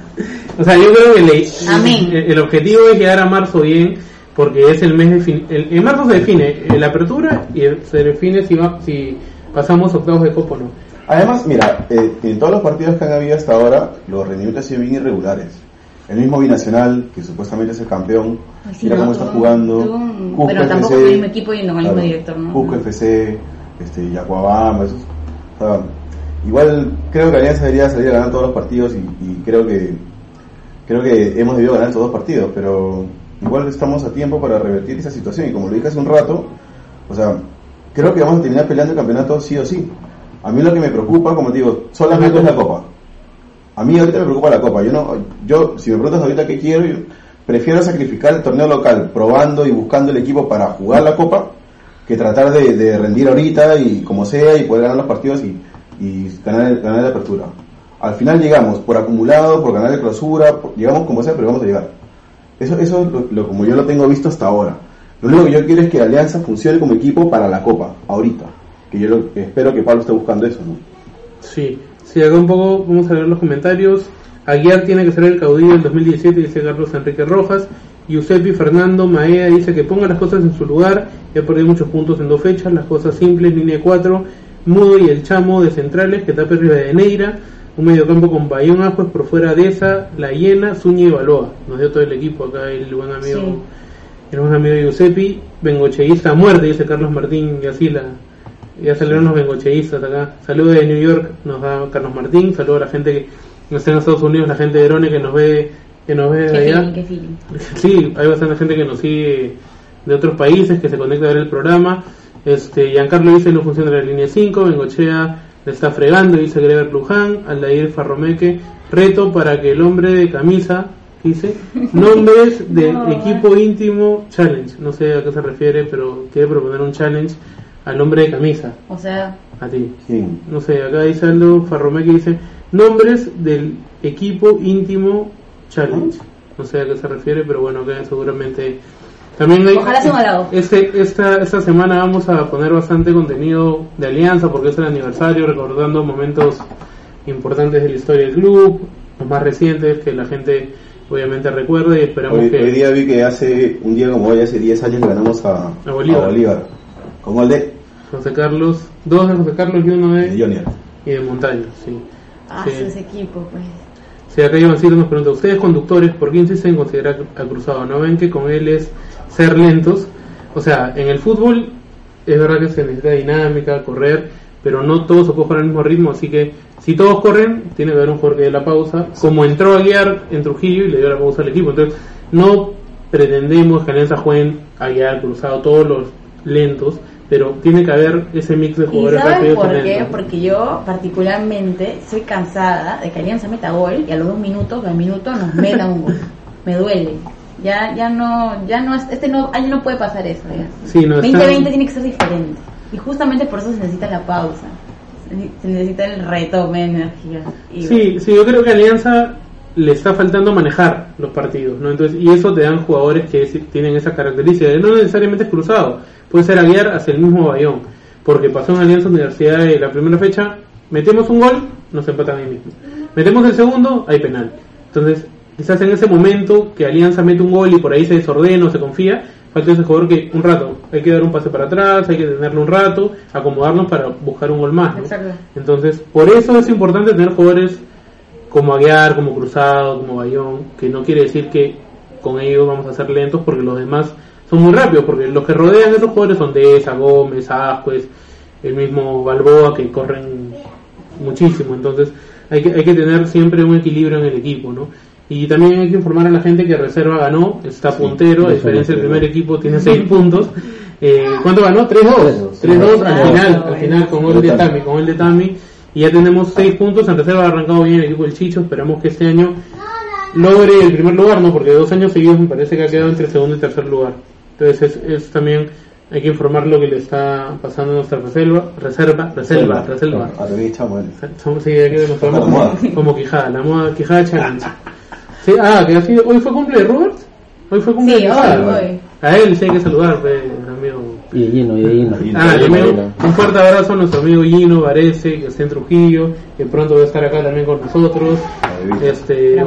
O sea, yo creo que le- Amén. el, el objetivo es llegar a marzo bien, porque es el mes de fin, el, en marzo se define eh, la apertura y el- se define si, va, si pasamos octavos de copa o no. Además, mira, eh, en todos los partidos que han habido hasta ahora, los rendimientos han sido bien irregulares. El mismo Binacional, que supuestamente es el campeón, sí, mira ¿no? cómo está jugando. Cusco pero tampoco FC, el mismo equipo y no con el mismo director, ¿no? Cusco No. FC, este, Yacuabamba, esos. o sea, igual creo que Alianza debería salir a ganar todos los partidos y, y creo que creo que hemos debido ganar estos dos partidos, pero igual estamos a tiempo para revertir esa situación y como lo dije hace un rato, o sea, creo que vamos a terminar peleando el campeonato sí o sí. A mí lo que me preocupa, como te digo, solamente es la copa. A mí ahorita me preocupa la copa. Yo no, yo si me preguntas ahorita qué quiero, yo prefiero sacrificar el torneo local, probando y buscando el equipo para jugar la copa, que tratar de, de rendir ahorita y como sea y poder ganar los partidos y, y ganar la apertura. Al final llegamos por acumulado, por ganar la clausura, llegamos como sea, pero vamos a llegar. Eso, eso es lo, como yo lo tengo visto hasta ahora. Lo único que yo quiero es que Alianza funcione como equipo para la Copa, ahorita. Que yo lo- espero que Pablo esté buscando eso, ¿no? Sí, sí, acá un poco vamos a ver los comentarios. Aguiar tiene que ser el caudillo del 2017, dice Carlos Enrique Rojas. Giuseppe Fernando Maea dice que ponga las cosas en su lugar. Ya perdido muchos puntos en dos fechas, las cosas simples, línea 4. Mudo y el Chamo de centrales, que tape Rivadeneira. Un mediocampo con Bayón Ajuez por fuera de esa, La Hiena, Zúñiga y Baloa. Nos dio todo el equipo acá el buen amigo. Sí. El buen amigo Giuseppe. Bengocheísta a muerte, dice Carlos Martín y así la, ya salieron los bengocheístas acá. Saludos de New York, nos da Carlos Martín. Saludos a la gente que no está en Estados Unidos, la gente de Verone que nos ve, que nos ve de Qué allá. feeling, qué feeling. Sí, hay bastante gente que nos sigue de otros países, que se conecta a ver el programa. Este, Giancarlo dice no funciona la línea 5, Bengochea le está fregando, dice Greber Luján, Aldair Farromeque, reto para que el hombre de camisa, dice, nombres de No. equipo íntimo challenge, no sé a qué se refiere, pero quiere proponer un challenge al hombre de camisa, O sea, a ti. ¿Quién? No sé, acá dice Aldo Farromé que dice nombres del equipo íntimo challenge. No sé a qué se refiere, pero bueno, acá seguramente también hay Ojalá sea un halago. este, esta, esta semana vamos a poner bastante contenido de alianza porque es el aniversario, recordando momentos importantes de la historia del club, los más recientes que la gente obviamente recuerde y esperamos Hoy, que hoy día vi que hace un día como hoy, hace 10 años le ganamos a, A Bolívar. Con gol de, José Carlos, dos de José Carlos y uno de de, Jonier. y de Montaño, sí. ah, Sí. ese equipo, pues. Sí, acá Ivancito nos pregunta, ustedes conductores, ¿por qué insisten en considerar a Cruzado? ¿No ven que con él es ser lentos? O sea, en el fútbol es verdad que se necesita dinámica, correr, pero no todos se puede jugar al mismo ritmo, así que si todos corren, tiene que haber un jugador que dé la pausa, como entró a guiar en Trujillo y le dio la pausa al equipo. Entonces, no pretendemos que Alianza jueguen a guiar Cruzado todos los lentos, pero tiene que haber ese mix de ¿Y jugadores rápidos por y qué? lentos. Porque yo particularmente soy cansada de que Alianza meta gol y a los dos minutos, al minuto nos meta un gol. Me duele. Ya, ya no, ya no, es- este no, año no puede pasar eso. Ya. Sí, no, está- 2020 tiene que ser diferente. Y justamente por eso se necesita la pausa. Se necesita el retome de energía. Y Sí, sí, yo creo que Alianza le está faltando manejar los partidos, ¿no? Entonces, y eso te dan jugadores que sí tienen esa característica, no necesariamente es cruzado, puede ser a guiar hacia el mismo Bayón, porque pasó en Alianza Universidad de la primera fecha, metemos un gol, nos empatan ahí mismo. Metemos el segundo, hay penal. Entonces, quizás en ese momento que Alianza mete un gol y por ahí se desordena o se confía, falta ese jugador que un rato, hay que dar un pase para atrás, hay que tenerlo un rato, acomodarnos para buscar un gol más, ¿no? Entonces, por eso es importante tener jugadores como Aguiar, como Cruzado, como Bayón, que no quiere decir que con ellos vamos a ser lentos porque los demás son muy rápidos, porque los que rodean a esos jugadores son Deza, Gómez, Ascuez, el mismo Balboa que corren muchísimo, entonces hay que, hay que tener siempre un equilibrio en el equipo, ¿no? Y también hay que informar a la gente que Reserva ganó, está Sí, puntero, a diferencia del primer equipo, tiene 6 puntos. Eh, ¿Cuánto ganó? 3-2. 3-2 al final, al final con gol de Tami, con gol de Tami. Y ya tenemos 6 puntos, en reserva ha arrancado bien el equipo del Chicho, esperamos que este año logre el primer lugar, ¿no? Porque dos años seguidos me parece que ha quedado entre segundo y tercer lugar. Entonces es, es también, hay que informar lo que le está pasando a nuestra reserva, reserva, reserva, reserva. A lo que echamos, bueno. Somos sí, que como, como Quijada, la moda Quijada Challenge. Sí, ah, que ha sido, hoy fue cumple de Robert. Hoy fue cumple Sí, de hoy, Quijada. hoy. A él sí hay que saludar, pues, amigo. Y de Gino, y de Gino. Ah, también Gino. un fuerte abrazo a nuestro amigo Gino Varese, que está en Trujillo, que pronto va a estar acá también con nosotros. Este,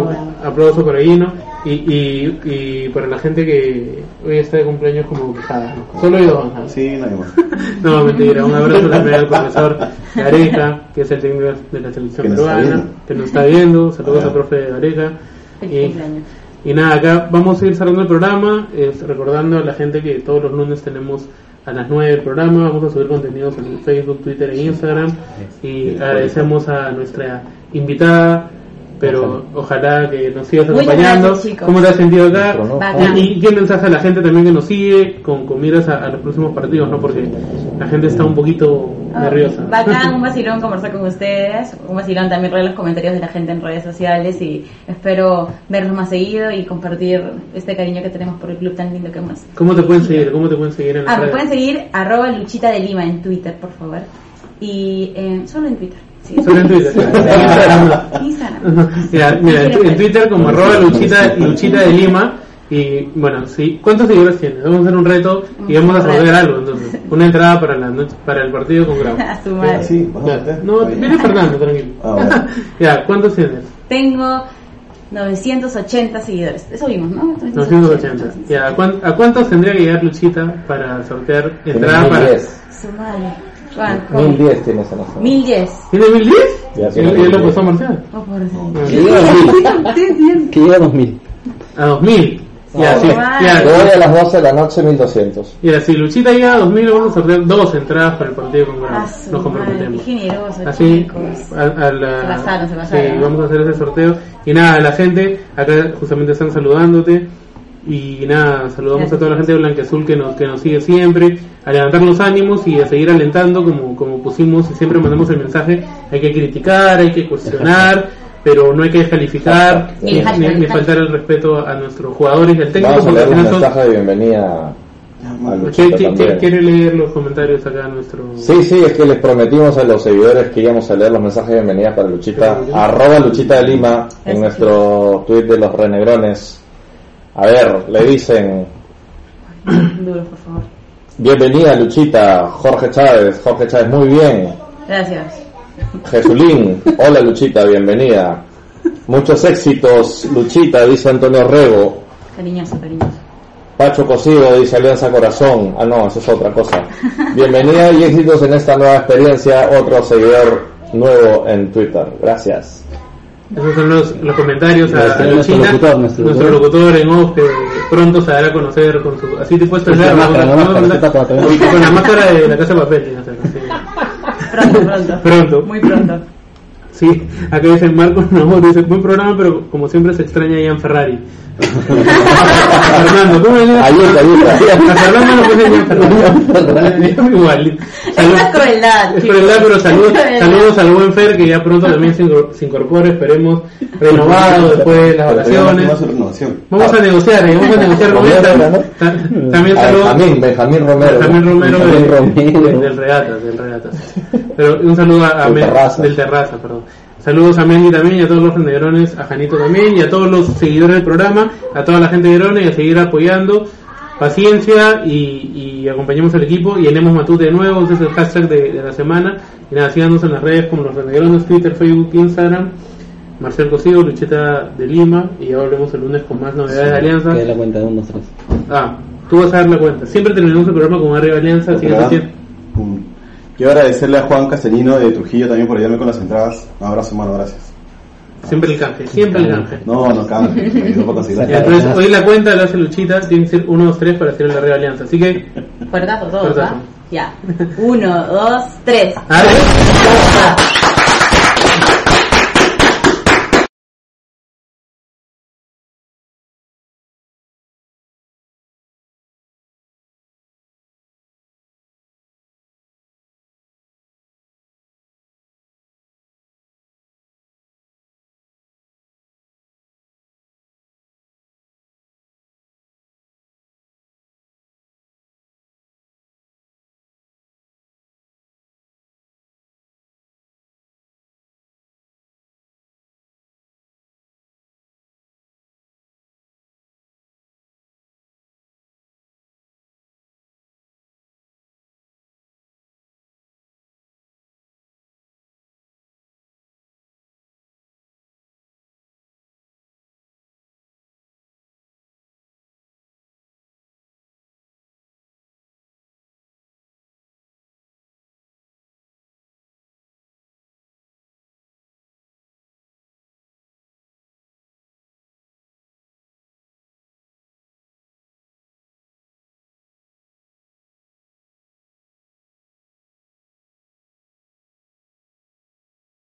aplauso para Gino. Y, y, y para la gente que hoy está de cumpleaños como Quijada. ¿no? Solo yo, ajá. Sí, no hay más. No, mentira. Un abrazo también al profesor Gareca, que es el técnico de la selección Que nos está peruana, que nos está viendo. Saludos al profe Gareca. Feliz Y- cumpleaños. Y nada, acá vamos a ir cerrando el programa, es, recordando a la gente que todos los lunes tenemos a las 9 el programa, vamos a subir contenidos en Facebook, Twitter e Instagram. Y agradecemos a nuestra invitada, pero ojalá que nos sigas acompañando. gracias. ¿Cómo te has sentido acá? Y, y qué mensaje a la gente también que nos sigue con, con miras a, a los próximos partidos, ¿no? Porque la gente está un poquito Ah, nerviosa. Bacán, un vacilón conversar con ustedes. Un vacilón también leer los comentarios de la gente en redes sociales y espero verlos más seguido y compartir este cariño que tenemos por el club tan lindo que hemos. ¿Cómo te pueden seguir? ¿Cómo te pueden seguir en Ah, me redes? pueden seguir arroba Luchita de Lima en Twitter, por favor. Y eh, solo en Twitter. Sí. Solo en Twitter. Instagram. Instagram. Mira, mira, en, Twitter como arroba luchita, luchita de Lima y bueno, sí, ¿cuántos seguidores tienes? Vamos a hacer un reto y vamos a sortear algo entonces, una entrada para la noche, para el partido con Grau. A su madre. Sí. No, viene Fernando, tranquilo. Ah, bueno. ya, ¿cuántos tienes? Tengo 980 seguidores. Eso vimos, ¿no? 980. Ya, ¿a, cuán- a cuántos tendría que llegar Luchita para sortear entrada para... 1010. Su madre. Juan, ¿cómo? 1010 tienes en la zona. 1010. ¿Tiene 1010? Ya, Sí, tiene ya lo 1010. puso Marcial. Oh. Ah. Que llega a 2000. Ustedes bien. Que llega a 2000. A 2000. Ya, Oh, sí, Yo voy a las 12 de la noche 1200. Mira, si Luchita llega a 2000, vamos a sortear dos entradas para el partido con Grau. A Nos comprometemos. Así, a, a la, Se pasaron, se sí, pasaron. vamos a hacer ese sorteo. Y nada, la gente, acá justamente están saludándote. Y nada, saludamos Gracias. a toda la gente de Blanqueazul que nos, que nos sigue siempre, a levantar los ánimos y a seguir alentando como, como pusimos y siempre mandamos el mensaje, hay que criticar, hay que cuestionar, pero no hay que descalificar Ni faltar el respeto a nuestros jugadores y al técnico. Vamos a leer un mensaje de bienvenida a ¿Qui- Luchita qui- también. ¿Quiere leer los comentarios acá a nuestro... Sí, sí, es que les prometimos a los seguidores que íbamos a leer los mensajes de bienvenida para Luchita. Arroba Luchita de Lima en nuestro tweet de los renegrones. A ver, le dicen, Duro, por favor. bienvenida Luchita, Jorge Chávez, Jorge Chávez, muy bien. Gracias. Jesulín, hola Luchita, bienvenida. Muchos éxitos, Luchita, dice Antonio Rego. Cariñoso, cariñoso. Pacho Cocido dice Alianza Corazón. Ah, no, eso es otra cosa. Bienvenida y éxitos en esta nueva experiencia. Otro seguidor nuevo en Twitter. Gracias. Esos son los, los comentarios a, Nuestro- a nuestro locutor, nuestro nuestro locutor en off que pronto se dará a conocer con su así te puedes Con la máscara, con, la máscara de la casa de papel sí. Pronto, pronto. Pronto. Muy pronto. Sí, acá dicen Marcos no, dice buen programa pero como siempre se extraña a Ian Ferrari Fernando ¿cómo le Ayuda, ayuda. a Fernando igual Es una crueldad. Es crueldad, pero saludos, saludos al buen Fer que ya pronto también se incor- se incorpore, esperemos renovado después de las vacaciones. Vamos a negociar, eh, vamos a negociar con También A saludos Benjamín, Benjamín Romero. Benjamín Romero, del Regatas, del Regatas. Pero un saludo a, del Terraza, perdón. Saludos a Mendy también y a todos los negrones, a Janito también y a todos los seguidores del programa, a toda la gente de Negrona y a seguir apoyando. Paciencia y, y acompañemos al equipo y llenemos Matute de nuevo, ese es el hashtag de, de la semana. Y nada, síganos en las redes como los Negrones, Twitter, Facebook, Instagram. Marcel Cosido, Lucheta de Lima y ya volvemos el lunes con más novedades de Alianza. Que la cuenta de unos tres. Ah, tú vas a dar la cuenta. Siempre terminamos el programa con arriba Alianza. Quiero agradecerle a Juan Castellino de Trujillo también por ayudarme con las entradas. Un abrazo, hermano, gracias. Siempre el canje, siempre el canje. No, no cambie, me ayudó para conseguir las entonces entradas. hoy la cuenta la hace Luchita, tiene que ser 1, 2, 3 para hacer la arriba Alianza. Así que, Fuertazo todos. ¿ah? Ya. Uno, dos, tres. ¡Ale! Ah.